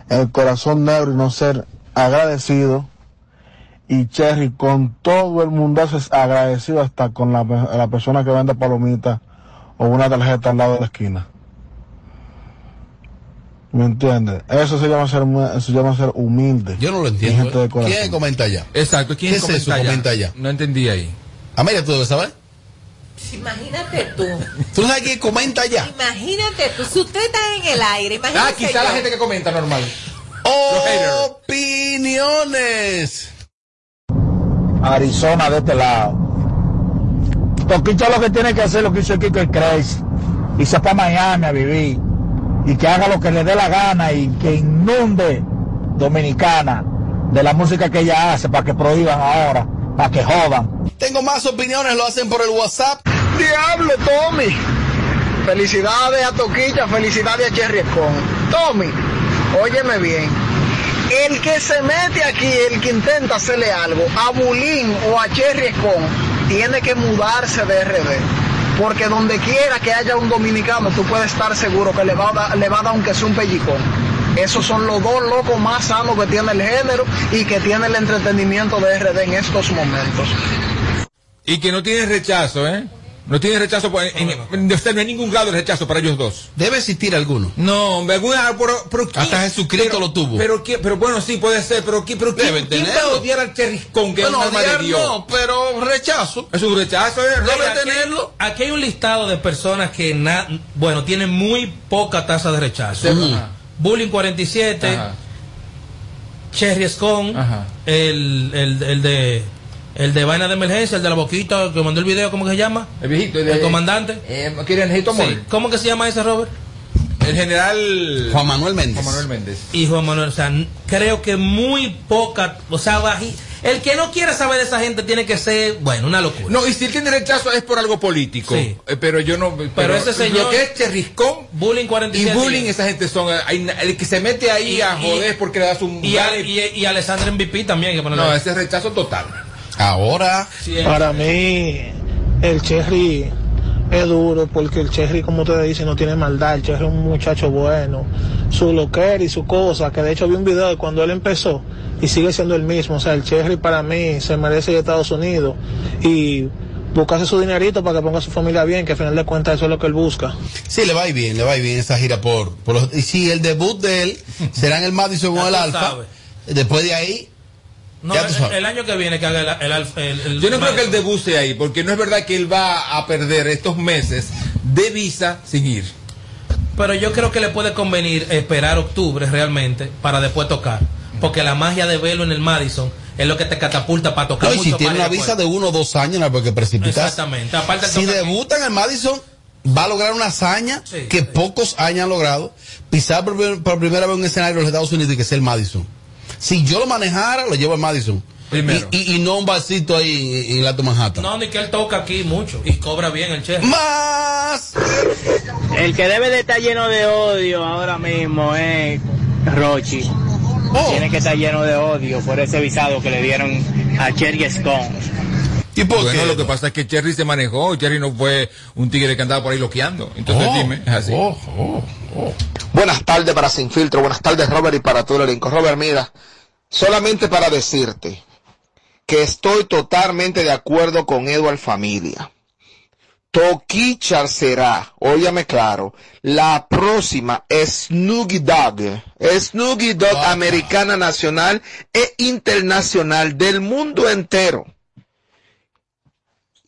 el corazón negro y no ser agradecido. Y Cherry con todo el mundo es agradecido hasta con la, la persona que vende palomitas o una tarjeta al lado de la esquina. ¿Me entiendes? Eso se llama ser, se llama ser humilde. Yo no lo entiendo. gente de. ¿Quién comenta ya? Exacto, ¿quién ¿Qué es eso? comenta, ya. No entendí ahí. Amelia, ¿tú debes saber? Imagínate tú. ¿Tú sabes quién comenta ya? Imagínate tú. Si usted está en el aire, imagínate. Ah, quizá la gente que comenta normal. Opiniones. Arizona de este lado. Toquicha lo que tiene que hacer lo que hizo el Kiko el Crazy. Y se fue a Miami a vivir. Y que haga lo que le dé la gana y que inunde Dominicana de la música que ella hace para que prohíban ahora, para que jodan. Tengo más opiniones, lo hacen por el WhatsApp. Diablo, Tommy. Felicidades a Toquilla, felicidades a Cherry Con. Tommy, óyeme bien. El que se mete aquí, el que intenta hacerle algo a Bulín o a Cherry Con, tiene que mudarse de RD. Porque donde quiera que haya un dominicano, tú puedes estar seguro que le va a dar, le va a dar aunque sea un pellicón. Esos son los dos locos más sanos que tiene el género y que tiene el entretenimiento de RD en estos momentos. Y que no tiene rechazo, ¿eh? No tiene rechazo, por- en, en- o sea, no hay ningún grado de rechazo para ellos dos. Debe existir alguno. No, alguna, pero, pero ¿quién- Hasta Jesucristo pero- lo tuvo. Pero, ¿quién- pero bueno, sí, puede ser, pero, ¿quién, pero ¿quién, quién va a odiar al cherriscón que Bueno, es un de Dios? no, pero rechazo. Es un rechazo, ¿eh? Debe Aquí- tenerlo. Aquí hay un listado de personas que, na- bueno, tienen muy poca tasa de rechazo. Sí, ajá. Bullying 47, Ajá. Cherry Scone, Ajá. el, el, el de el de vaina de emergencia, el de la boquita, el que mandó el video, ¿cómo que se llama? El viejito. El comandante. Eh, ¿Quiere Sí. Amor? ¿Cómo que se llama ese, Robert? El general... Juan Manuel Méndez. Juan Manuel Méndez. Y Juan Manuel, o sea, creo que muy poca, o sea, baji- el que no quiere saber de esa gente tiene que ser, bueno, una locura. No, y si él tiene rechazo es por algo político. Sí. Eh, pero yo no. Pero, ese señor- Lo que es cherriscón Bullying y 47. bullying, esa gente son. hay el que se mete ahí Y- a y- joder porque le das un. Y, y, y Alessandra MVP también hay que ponerle. no, ese es rechazo total. Ahora. Para mí, el Cherry es duro porque el Cherry, como ustedes dicen, no tiene maldad. El Cherry es un muchacho bueno. Su loquer y su cosa, que de hecho vi un video de cuando él empezó y sigue siendo el mismo. O sea, el Cherry para mí se merece ir a Estados Unidos y buscarse su dinerito para que ponga a su familia bien, que al final de cuentas eso es lo que él busca. Sí, le va a ir bien, le va a ir bien esa gira por, por los, y si el debut de él será en el Madison con el Alfa, después de ahí, No, el, año que viene que haga el, el, el- el- Yo no creo que el debut sea ahí, porque no es verdad que él va a perder estos meses de visa sin ir. Pero yo creo que le puede convenir esperar octubre realmente para después tocar. Porque la magia de verlo en el Madison es lo que te catapulta para tocar. No, y si tiene una visa de uno o dos años, no hay por qué precipitarse. Exactamente. Aparte Si debuta en el Madison, va a lograr una hazaña Sí, que pocos hayan logrado, pisar por, por primera vez un escenario de los Estados Unidos y que sea el Madison. Si yo lo manejara, lo llevo al Madison. Primero. Y, y- y no un vasito ahí en, Alto Manhattan. No, ni que él toca aquí mucho y cobra bien el Cherry. Más. El que debe de estar lleno de odio ahora mismo es Rochi. Oh. Tiene que estar lleno de odio por ese visado que le dieron a Cherry Scone. ¿Y por Bueno, qué? lo que pasa es que Cherry se manejó, Cherry no fue un tigre que andaba por ahí loqueando. Entonces Oh, dime, es así. oh, oh. Buenas tardes para Sin Filtro, buenas tardes Robert y para todo el elenco. Robert, mira, solamente para decirte que estoy totalmente de acuerdo con Edward Familia. Toquichar será, óyame claro, la próxima Snoogie Dog, Snoogie Dog americana nacional e internacional del mundo entero.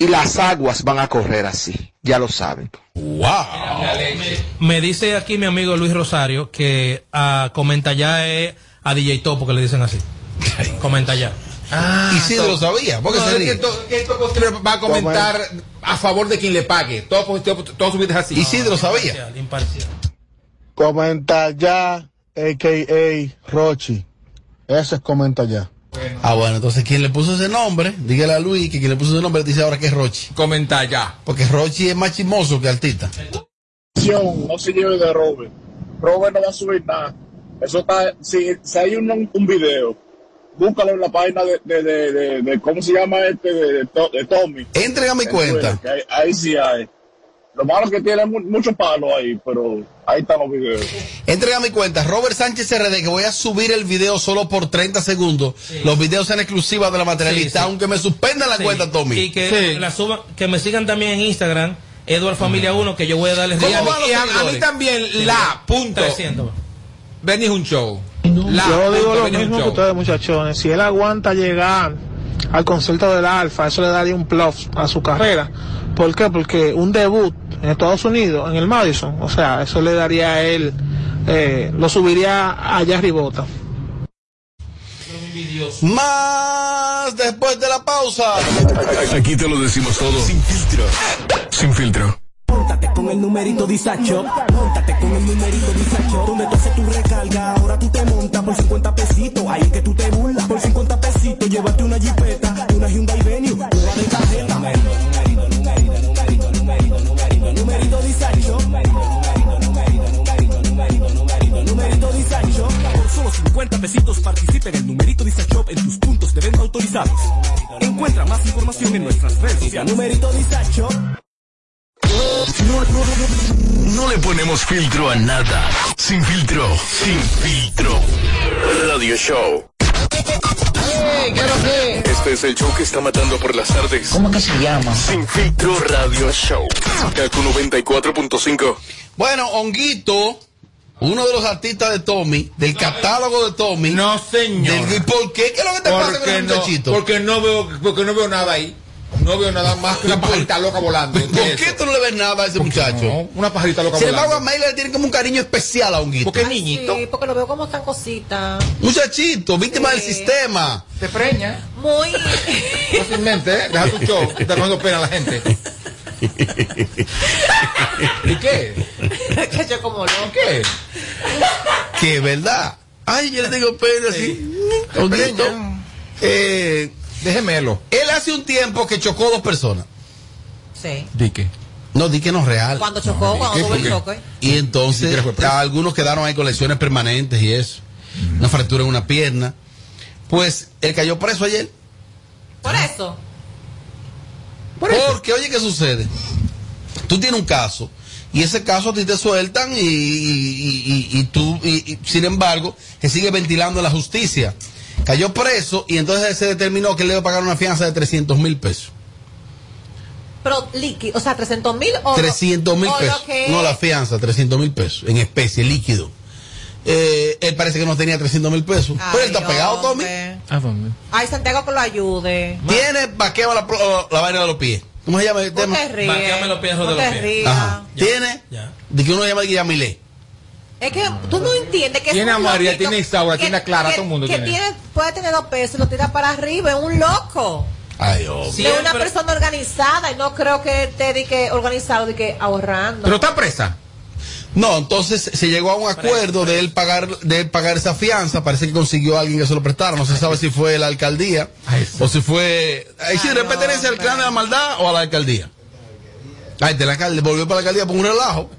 Y las aguas van a correr así, ya lo saben. Wow. Me dice aquí mi amigo Luis Rosario que a comenta ya es a DJ Topo que le dicen así. Comenta ya. y sí lo sabía, porque No, se es ríe. que, to- que esto siempre va a comentar a favor de quien le pague. Todo, todo, todo su vida es así. Y sí lo sabía. Imparcial, imparcial. Comenta ya, a.k.a. Rochi. Ese es comenta ya. Ah, bueno, entonces quien le puso ese nombre, dígale a Luis que quien le puso ese nombre dice ahora que es Rochi. Comenta ya. Porque Rochi es más chismoso que artista. No se lleve de Robert. Robert no va a subir nada. Eso está, si, si hay un, un video, búscalo en la página de, de, de, de- de- ¿cómo se llama este? De, de To- de Tommy. Entrega mi En cuenta. Twitter, que ahí, ahí sí hay. Lo malo es que tiene mu- muchos palos ahí, pero ahí están los videos. Entrega mi cuenta, Robert Sánchez RD, que voy a subir el video solo por 30 segundos. Los videos son exclusivas de la materialista, Sí, sí. aunque me suspendan la Sí. cuenta, Tommy. Y que la suban, que me sigan también en Instagram, Edward Familia 1, que yo voy a darles Y a, mí, a- a mí también, la, punto. 300. Benny es un show. La, Yo digo punto, lo mismo que ustedes, muchachones. Si él aguanta llegar al concierto del Alfa, eso le daría un plus a su carrera. ¿Por qué? Porque un debut en Estados Unidos, en el Madison, o sea, eso le daría a él, eh, lo subiría allá ribota. Más después de la pausa. Aquí te lo decimos todo. Sin filtro. Sin filtro. Póntate con el numerito Disacho. Póntate con el numerito Disacho. Donde tú haces tu recarga, ahora tú te montas por 50 pesitos. Ahí es que tú te burlas. Por 50 autorizados. Encuentra más información en nuestras redes sociales. Numerito Disacho. No le ponemos filtro a nada. Sin filtro. Sin filtro. Radio Show. Este es el show que está matando por las tardes. ¿Cómo que se llama? Sin filtro Radio Show. Kaku 94.5. Bueno, Honguito, uno de los artistas de Tommy, del catálogo de Tommy. No, señor. Del- ¿Y por qué? ¿Qué es lo que te pasa con el no, muchachito? porque no veo, porque no veo nada ahí. No veo nada más que una pajarita loca volando. ¿Por qué tú no le ves nada a ese muchacho? no, una pajarita loca Sin embargo, a volando. Mayla le tiene como un cariño especial a Honguito. Porque es niñito. Sí, porque lo veo como tan cosita. Muchachito, víctima Sí. del sistema. Se preña. Muy. Fácilmente, ¿eh? Deja tu show. Te está cogiendo pena a la gente. ¿Y qué? que yo como loco. ¿Qué? Que verdad. Ay, yo le tengo pena así. Honguito. Eh, Déjemelo. él hace un tiempo que chocó dos personas. Sí. ¿Di qué? No, di que no es real. Cuando chocó, cuando ¿Qué? tuvo el ¿Qué? choque. Y entonces, algunos quedaron ahí con lesiones permanentes y eso. Una fractura en una pierna. Pues él cayó preso ayer. Por eso. Porque, oye, ¿qué sucede? Tú tienes un caso y ese caso a ti te sueltan y, y- y- y- y tú, sin embargo, que sigue ventilando en la justicia. Cayó preso y entonces se determinó que él debe pagar una fianza de 300 mil pesos. Pero líquido, o sea, 300 mil o. 300 mil pesos. que- No, la fianza, 300 mil pesos en especie, líquido. Eh, él parece que no tenía 300 mil pesos. Ay, pero él está pegado, Tommy. hombre. Ay, Santiago que lo ayude. Tiene vaqueo la, la, la vaina de los pies. ¿Cómo se llama el tema? te. Vaqueame los pies, no de los te pies. Ajá. Tiene. De que uno llama de Guillamilé. Es que tú no entiendes que es Tiene a María, loquito tiene a Isaura, tiene a Clara, que- todo el mundo que tiene. puede tener dos pesos y lo tira para arriba, es un loco. Ay, Dios. de una persona organizada y no creo que esté de que organizado de que ahorrando. Pero está presa. No, entonces se llegó a un acuerdo de él pagar de él pagar esa fianza. Parece que consiguió a alguien que se lo prestara. No se sabe si fue la alcaldía o si fue. Ahí sí, le pertenece al clan de la maldad o a la alcaldía. Ay, de la alcalde volvió para la alcaldía por un relajo.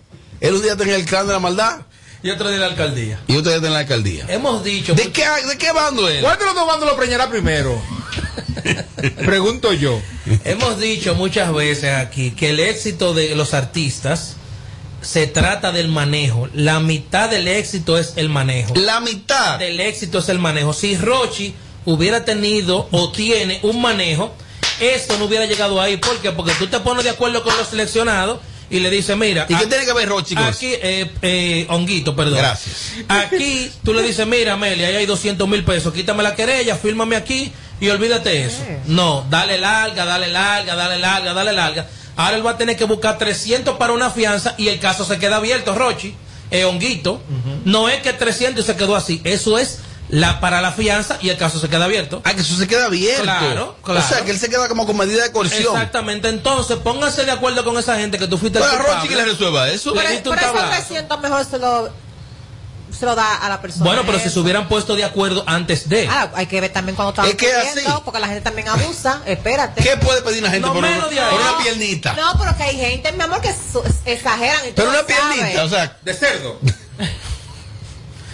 Él un día tenía el clan de la maldad Y otro de la alcaldía. y otro día tenía la alcaldía. Hemos dicho. ¿De qué, de qué bando es? ¿Cuál de los dos bandos lo preñará primero? Pregunto yo. Hemos dicho muchas veces aquí que el éxito de los artistas se trata del manejo. La mitad del éxito es el manejo. La mitad del éxito es el manejo. Si Rochi hubiera tenido o tiene un manejo, esto no hubiera llegado ahí. ¿Por qué? Porque tú te pones de acuerdo con los seleccionados y le dices, mira. ¿Y qué a- tiene que ver Rochi con Aquí, eh, eh, Honguito, perdón. Gracias. Aquí tú le dices, mira, Amelia, ahí hay 200 mil pesos, quítame la querella, fírmame aquí y olvídate eso. No, dale larga, dale larga, dale larga, dale larga. Ahora él va a tener que buscar 300 para una fianza y el caso se queda abierto, Rochi, eh, Honguito. No es que 300 y se quedó así, eso es la para la fianza y el caso se queda abierto. Ah, que eso se queda abierto. Claro, claro. O sea, que él se queda como con medida de coerción. Exactamente, entonces pónganse de acuerdo con esa gente que tú fuiste el Bueno, culpable. Rochi que le resuelva eso. Le Por, diste un por esos tablazo. 300 mejor se lo se lo da a la persona. Bueno, pero si se hubieran puesto de acuerdo antes de. Ah, hay que ver también cuando están Es que porque la gente también abusa. Espérate. ¿Qué puede pedir una gente No, por, menos una, por una piernita? No, pero que hay gente, mi amor, que su- exageran y Pero una piernita, sabes. o sea, de cerdo.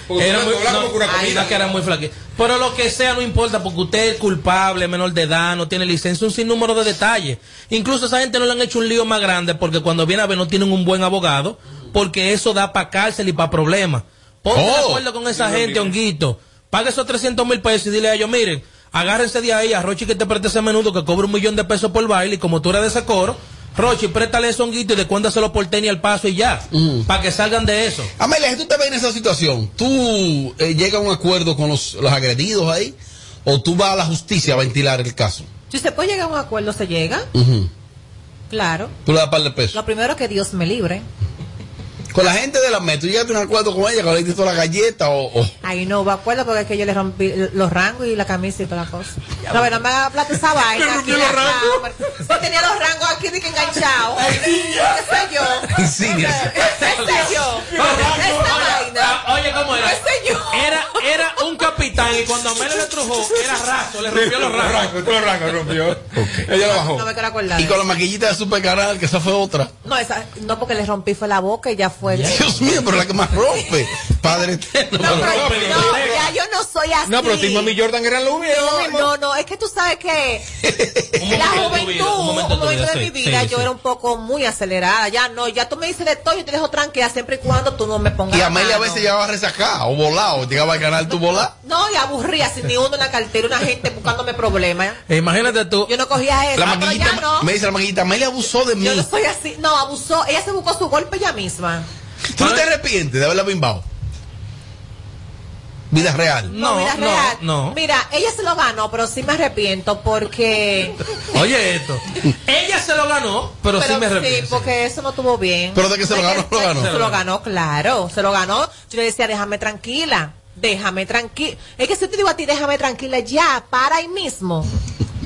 Era muy, hablamos no, una comida. que era muy flaquito. Pero lo que sea no importa porque usted es culpable, menor de edad, no tiene licencia, un sinnúmero de detalles. Incluso a esa gente no le han hecho un lío más grande porque cuando viene a ver no tienen un buen abogado porque eso da para cárcel y para problemas. Ponte de Oh. acuerdo con esa gente, honguito. Pague esos 300 mil pesos y dile a ellos, miren, agárrense de ahí a Rochi que te preste ese menudo que cobra un millón de pesos por baile y como tú eres de ese coro, Rochi, préstale ese honguito y descuéntaselo por tenis al paso y ya. Para que salgan de eso. Amelia, si tú te ves en esa situación, ¿tú eh, llegas a un acuerdo con los, los agredidos ahí? ¿O tú vas a la justicia a ventilar el caso? Si se puede llegar a un acuerdo, se llega. Claro. Tú le das par de pesos. Lo primero que Dios me libre. Con la gente de la MET, ¿tú llegaste a un acuerdo con ella, con le diste la galleta o...? o- Ahí no me acuerdo porque es que yo le rompí los rangos y la camisa y toda la cosa. No, pero no me haga plata esa vaina. aquí en la cámara. Yo tenía los rangos aquí de que enganchados. ¿Qué sé yo? ¿Qué sé yo? Esta vaina. Oye, ¿cómo era? ¿Qué sé yo? Era, era un capitán y cuando Amelio le trujó, era raso, le rompió los rangos. Todos los rangos rompió. Ella lo bajó. No me quiero acordar. Y con la maquillita de Super Canal, que esa fue otra. No, esa, no porque le rompí fue la boca y ya fue. Dios mío, pero la que más rompe. Padre eterno. No, pero- no, ya yo no soy así. No, pero Tim Mami Jordan era lo mismo. No, no, no, es que tú sabes que la juventud, un momento, de mi vida, yo era un poco muy acelerada. Ya no, ya tú me dices de todo, yo te dejo tranquila siempre y cuando tú no me pongas. Y Amelia a veces llegaba resacada o volado, llegaba al canal tu volá. No, y aburría sin ni uno en la cartera, una gente buscándome problemas. E imagínate tú. Yo no cogía eso, La Ah, pero maquillita, ya no. me dice la maquillita, Amelia abusó de mí. Yo no soy así. No, abusó. Ella se buscó su golpe ella misma. ¿Tú no te arrepientes de haberla bimbado? Vida real. No, no, real. no. Mira, ella se lo ganó, pero sí me arrepiento porque. Oye esto. Ella se lo ganó, pero, sí me Sí, arrepiento. porque eso no estuvo bien. ¿Pero de que se lo ganó, lo ganó? Se lo ganó, claro. Se lo ganó. Yo le decía, déjame tranquila. Déjame tranquila. Es que si yo te digo a ti, déjame tranquila ya, para ahí mismo.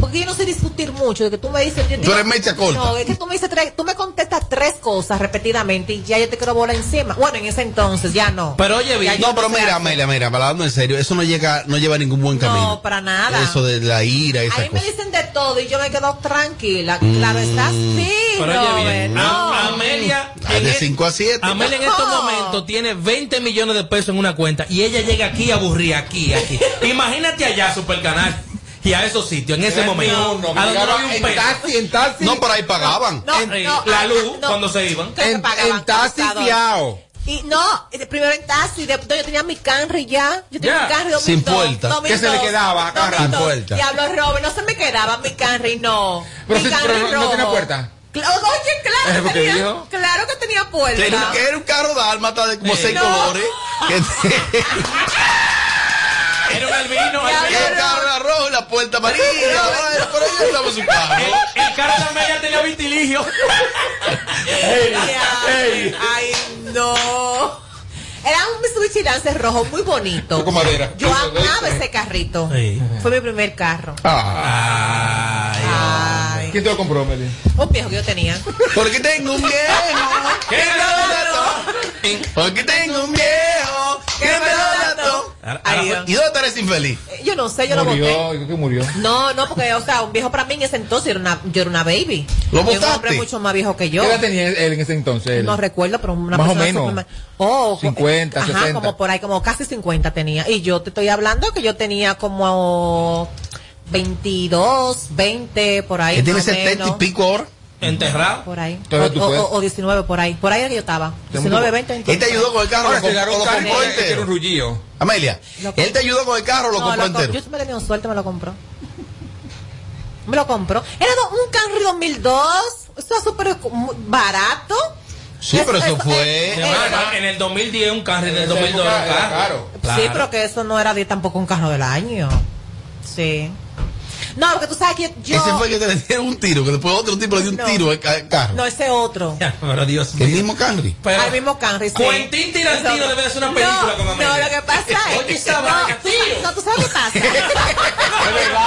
Porque yo no sé discutir mucho. De que tú me dices. yo Tú eres mecha corta. No, es que tú me dices tres, tú me contestas tres cosas repetidamente y ya yo te quiero bola encima. Bueno, en ese entonces ya no. Pero oye, bien. No, pero mira. Amelia, mira, hablando en serio, eso no llega, no lleva a ningún buen camino. No, para nada. Eso de la ira y esas Ahí me cosas. dicen de todo y yo me quedo tranquila. Claro, está así. Pero oye bien, no. a- Amelia, de e- 5 a 7. Amelia en estos No. momentos tiene 20 millones de pesos en una cuenta y ella llega aquí aburrida, aquí, aquí. Imagínate allá, Supercanal, y a esos sitios, en ese Era momento. ni uno, a donde no había un en peso. taxi, en taxi. No, por ahí pagaban. No, En- no, la ah, luz, no. cuando se iban. En, pagaban en taxi fiao. Y no, eh, primero en taxi, después yo tenía mi Camry ya. Yo tenía Ya. mi Camry 2002. Sin puerta. 2002, ¿Qué se le quedaba a cada rato? 2002. Sin puerta. Diablo, Robert, no se me quedaba mi Camry, no. Pero, mi si- pero no, no tiene puerta. Cla- Oye, claro ¿Es que, tenía, dijo? claro que tenía puerta. Era, un- era un carro dálmata de como Sí. seis No. colores. Que Era un albino, el carro era rojo y la puerta amarilla. Estaba su carro. El, el carro tenía vitiligio. Ay, ay, no. Era un Mitsubishi Lancer rojo muy bonito. Con madera. Yo amaba ese carrito. Sí. Fue mi primer carro. Ah, Ay. ¿Quién te lo compró, Meli? Un viejo que yo tenía. porque tengo un viejo que me lo. Porque tengo un viejo que me lo dató. Ahora-. ¿Y dónde eres infeliz? Eh, Yo no sé, yo lo. Murió, creo que murió. No, no, porque, o sea, un viejo para mí en ese entonces era una, yo era una baby. ¿Lo Y un hombre mucho más viejo que yo. ¿Qué edad tenía él en ese entonces? él? No recuerdo, pero una Más o persona menos. superma- Oh, 50, ajá, 60. como por ahí, como casi 50 tenía. Y yo te estoy hablando que yo tenía como 22, 20, por ahí. Que tiene más o 70 y menos. pico ahora. Enterrado. Por ahí. O, o- o 19, por ahí. Por ahí era que yo estaba. 19, 20, Él te ayudó con el carro, Ahora, lo, un carro, compró un rullillo. Amelia, Lo él te ayudó con el carro, lo No, compró lo com- entero. Yo me tenía suerte, me lo compró. Me lo compró. Era un Camry 2002. Eso es súper mu- barato. Sí, pero eso fue. eh, Hermano, en el 2010 un carro, en el 2002 un era carro. caro. Claro. Sí, pero que eso no era de tampoco un carro del año. Sí. No, porque tú sabes que yo. Ese fue el que te le dieron un tiro, que después otro tipo le dio un tiro al ca- al carro. No, ese otro. Ya, pero Dios El mismo Camry. Pero- Al mismo Camry, sí. Quentin Tarantino debe de hacer una película no, con Amelia. No, lo que pasa es. Oye, esa no, tú sabes qué pasa.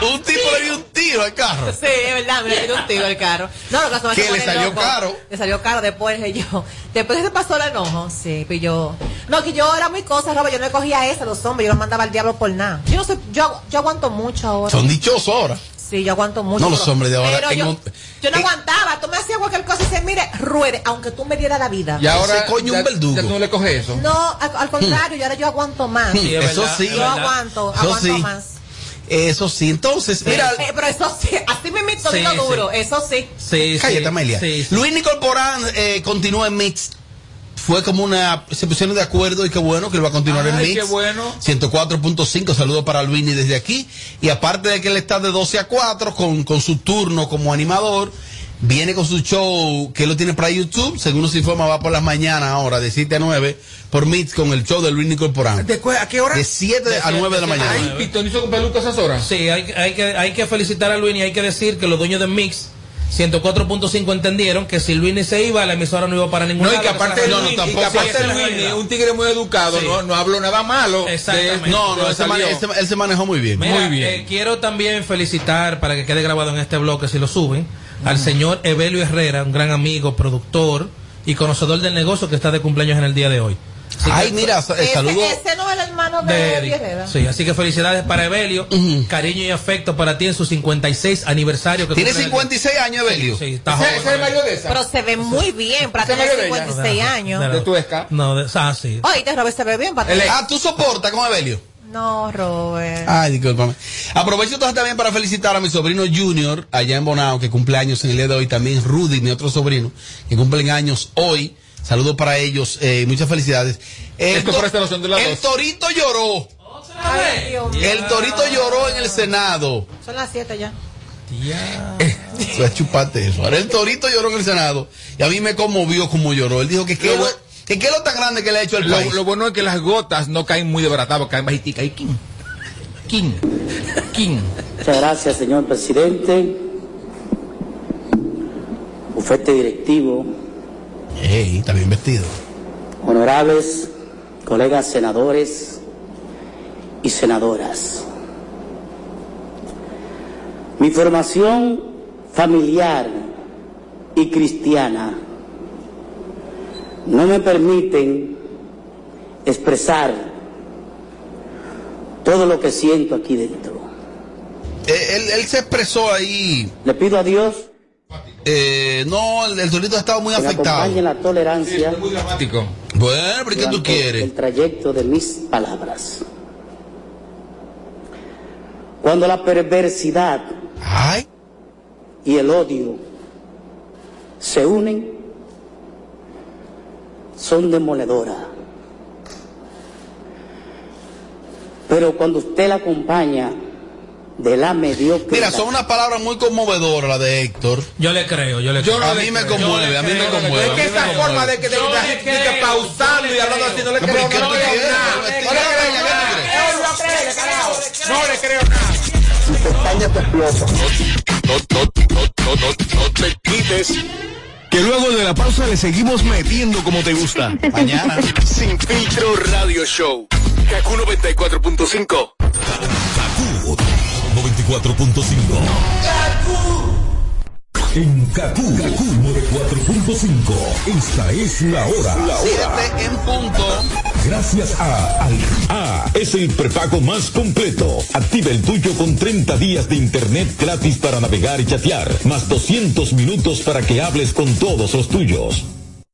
Un tipo le dio un tiro al carro. Sí, es verdad, me le dio un tiro el carro. No, lo que pasa es ¿Qué, que le salió loco. caro? Le salió caro después yo. Después que se pasó el enojo, sí, pues yo. No, que yo era muy cosa, Robert, yo no le cogía esa a los hombres, yo los mandaba al diablo por nada. Yo no sé, yo, yo aguanto mucho ahora. Son dichosos ahora. Sí, yo aguanto mucho. No, los hombres de ahora. pero en yo, un- yo no aguantaba, tú me hacías cualquier cosa y dices, mire, ruede, aunque tú me dieras la vida. Y ahora. Ese coño ya- un verdugo. ya tú no le coges eso. No, al, al contrario, yo ahora yo aguanto más. Sí, es Eso verdad, sí. es Yo verdad. aguanto, Eso aguanto sí. más. Eso sí. Entonces, mira. Eh, pero eso sí, así me mito, Sí, duro, eso sí. Sí, Cállate, Amelia. Luis Nicole Porán eh, continúa en Mix. Fue como una. Se pusieron de acuerdo y qué bueno que él va a continuar en Ay, Mix. qué bueno. 104.5. Saludos para Luini desde aquí. Y aparte de que él está de 12 a 4 con, con su turno como animador. Viene con su show que lo tiene para YouTube. Según nos informa, va por las mañanas ahora, de 7 a 9, por Mix con el show de Luis Nicole Porán. ¿De cu- ¿A qué hora? De 7 a 9 de la mañana. Ay, pitonizo con peluca esas horas. Sí, hay, hay que, hay que felicitar a Luis y hay que decir que los dueños de Mix 104.5 entendieron que si Luis se iba, la emisora no iba para ningún No, y lado. que aparte de no, y que aparte de Luis, un tigre muy educado, Sí. no, no habló nada malo. de- Exactamente. No, no, él se, mane- salió. él se- manejó muy bien. Mira, Muy bien. eh, quiero también felicitar, para que quede grabado en este bloque, si lo suben, al señor Evelio Herrera, un gran amigo, productor y conocedor del negocio que está de cumpleaños en el día de hoy. Así Ay, que- mira, eh, Ese, saludo. ese no es el hermano de, de Eddie. Sí, así que felicidades para Evelio, cariño y afecto para ti en su 56 aniversario. Que Tiene cumple el- 56 años, Evelio. Sí, está joven. ese es el marido de esa. Pero se ve muy bien para tener medio de ella. 56 años. De- De tu esca. No, de, ah, sí. Oye, te Robert se ve bien para tener... Ah, ¿tú soportas con Evelio? No, Robert. Ay, discúlpame. Aprovecho entonces también para felicitar a mi sobrino Junior, allá en Bonao, que cumple años en el día de hoy. También Rudy, mi otro sobrino, que cumplen años hoy. Saludos para ellos, eh, muchas felicidades. El, Esto por esta noción de las el. Torito lloró. Ay. El Torito lloró en el Senado. Son las 7 ya. Voy a chuparte eso. Ahora el Torito lloró en el Senado y a mí me conmovió como lloró. Él dijo que qué Lo- lo, que qué es lo tan grande que le ha hecho al Lo, país. lo bueno es que las gotas no caen muy desbaratadas, caen bajiticas. Y king. King. King. Muchas gracias, señor presidente. Bufete directivo, Ey, está bien vestido. honorables colegas senadores y senadoras. Mi formación familiar y cristiana no me permiten expresar todo lo que siento aquí dentro. Eh, Él, él se expresó ahí. Le pido a Dios Eh, no, el, el Torito ha estado muy que afectado. la tolerancia Muy dramático. Bueno, pero ¿y ¿qué tú quieres? el trayecto de mis palabras. Cuando la perversidad Ay, y el odio se unen, son demoledoras. Pero cuando usted la acompaña de la mediocridad, mira, son unas palabras muy conmovedoras las de Héctor. Yo le creo, yo le Yo creo. no A mí me creo. conmueve, a mí me Es conmueve. que esa forma de que de, Yo la gente creo, pausando yo y hablando creo. así, no le creo pero ¿y qué tú no le creo nada. No le creo nada. ¿qué tú No le creo nada. No, no, no, no, no, no te quites. Que luego de la pausa le seguimos metiendo como te gusta. Mañana. Sin filtro radio show. Kaku 94.5. 94.5. En Kaku, Kaku 94.5. Esta es la hora. La hora. Siete en punto. Gracias a Al A es el prepago más completo. Activa el tuyo con 30 días de internet gratis para navegar y chatear, más 200 minutos para que hables con todos los tuyos.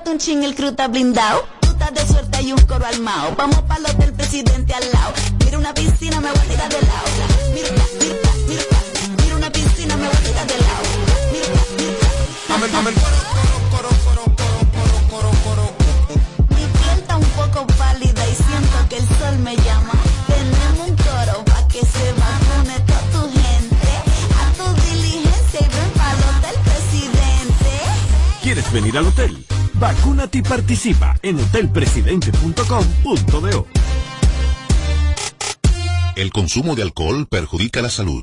Pégate un ching, el está blindado. Tú estás de suerte, hay un coro armado. Vamos para los del presidente al lado. Mira una piscina, me voy a tirar de lado. Mira, mira, mira, mira una piscina, me voy a tirar de lado. Mira, mira. Mi piel está un poco pálida y siento que el sol me llama. Tenemos un coro pa' que se vacune toda tu gente. A tu diligencia y ven para los del presidente. ¿Quieres venir al hotel? Vacúnate y participa en hotelpresidente.com.do. El consumo de alcohol perjudica la salud.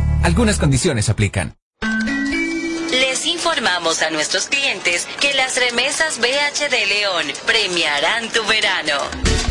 Algunas condiciones aplican. Les informamos a nuestros clientes que las remesas BH de León premiarán tu verano.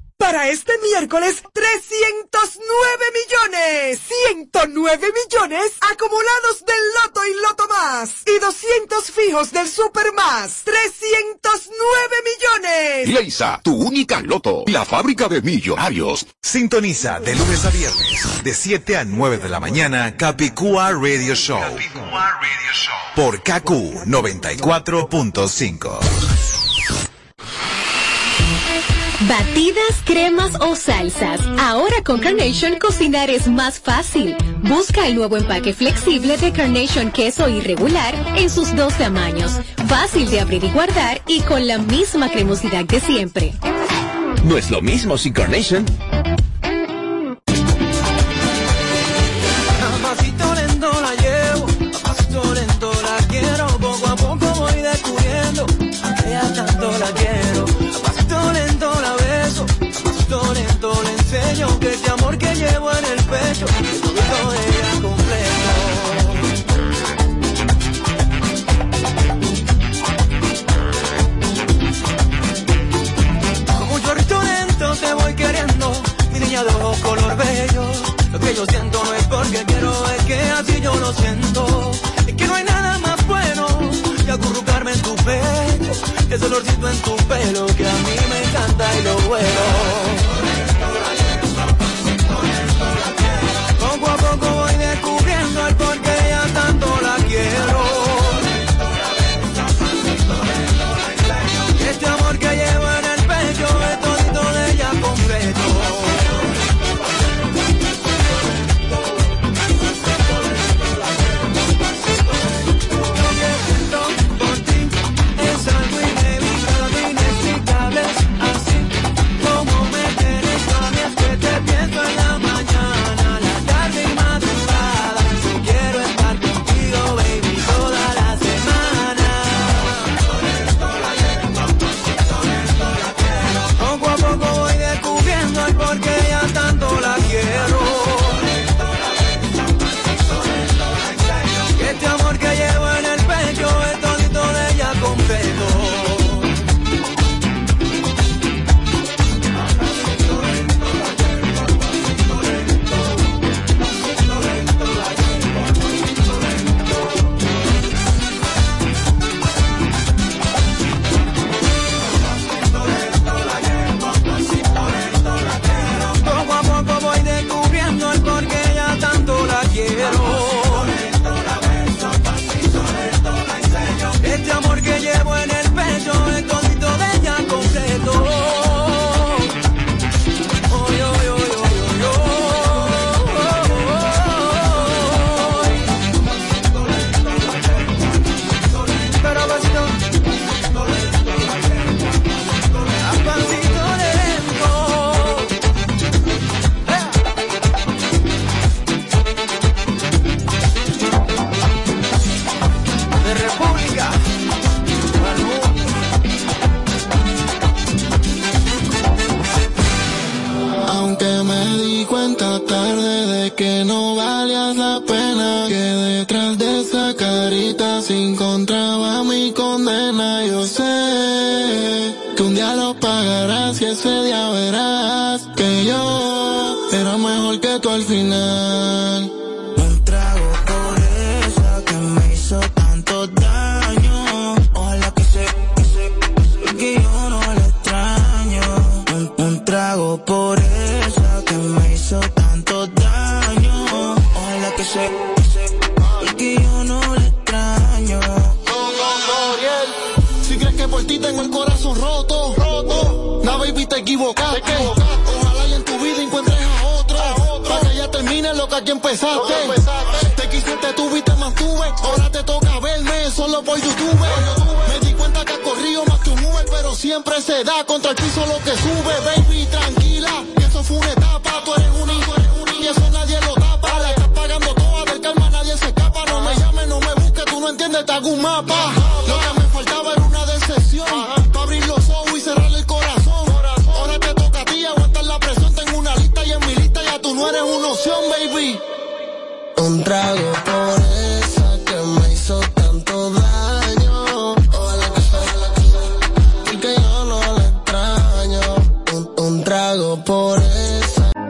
Para este miércoles, 309 millones, 109 millones acumulados del Loto y Loto Más y 200 fijos del Super Más, 309 millones. Leisa, tu única Loto, la fábrica de millonarios. Sintoniza de lunes a viernes, de 7 a 9 de la mañana, Capicúa Radio Show. Por KQ 94.5. Batidas, cremas o salsas. Ahora con Carnation cocinar es más fácil. Busca el nuevo empaque flexible de Carnation queso irregular en sus dos tamaños. Fácil de abrir y guardar y con la misma cremosidad de siempre. No es lo mismo sin Carnation. Ella completo. Como te voy queriendo, mi niña de ojos color bello. Lo que yo siento no es porque quiero, es que así yo lo siento. Es que no hay nada más bueno que acurrucarme en tu pecho, ese olorcito en tu pelo que a mí me encanta y lo bueno.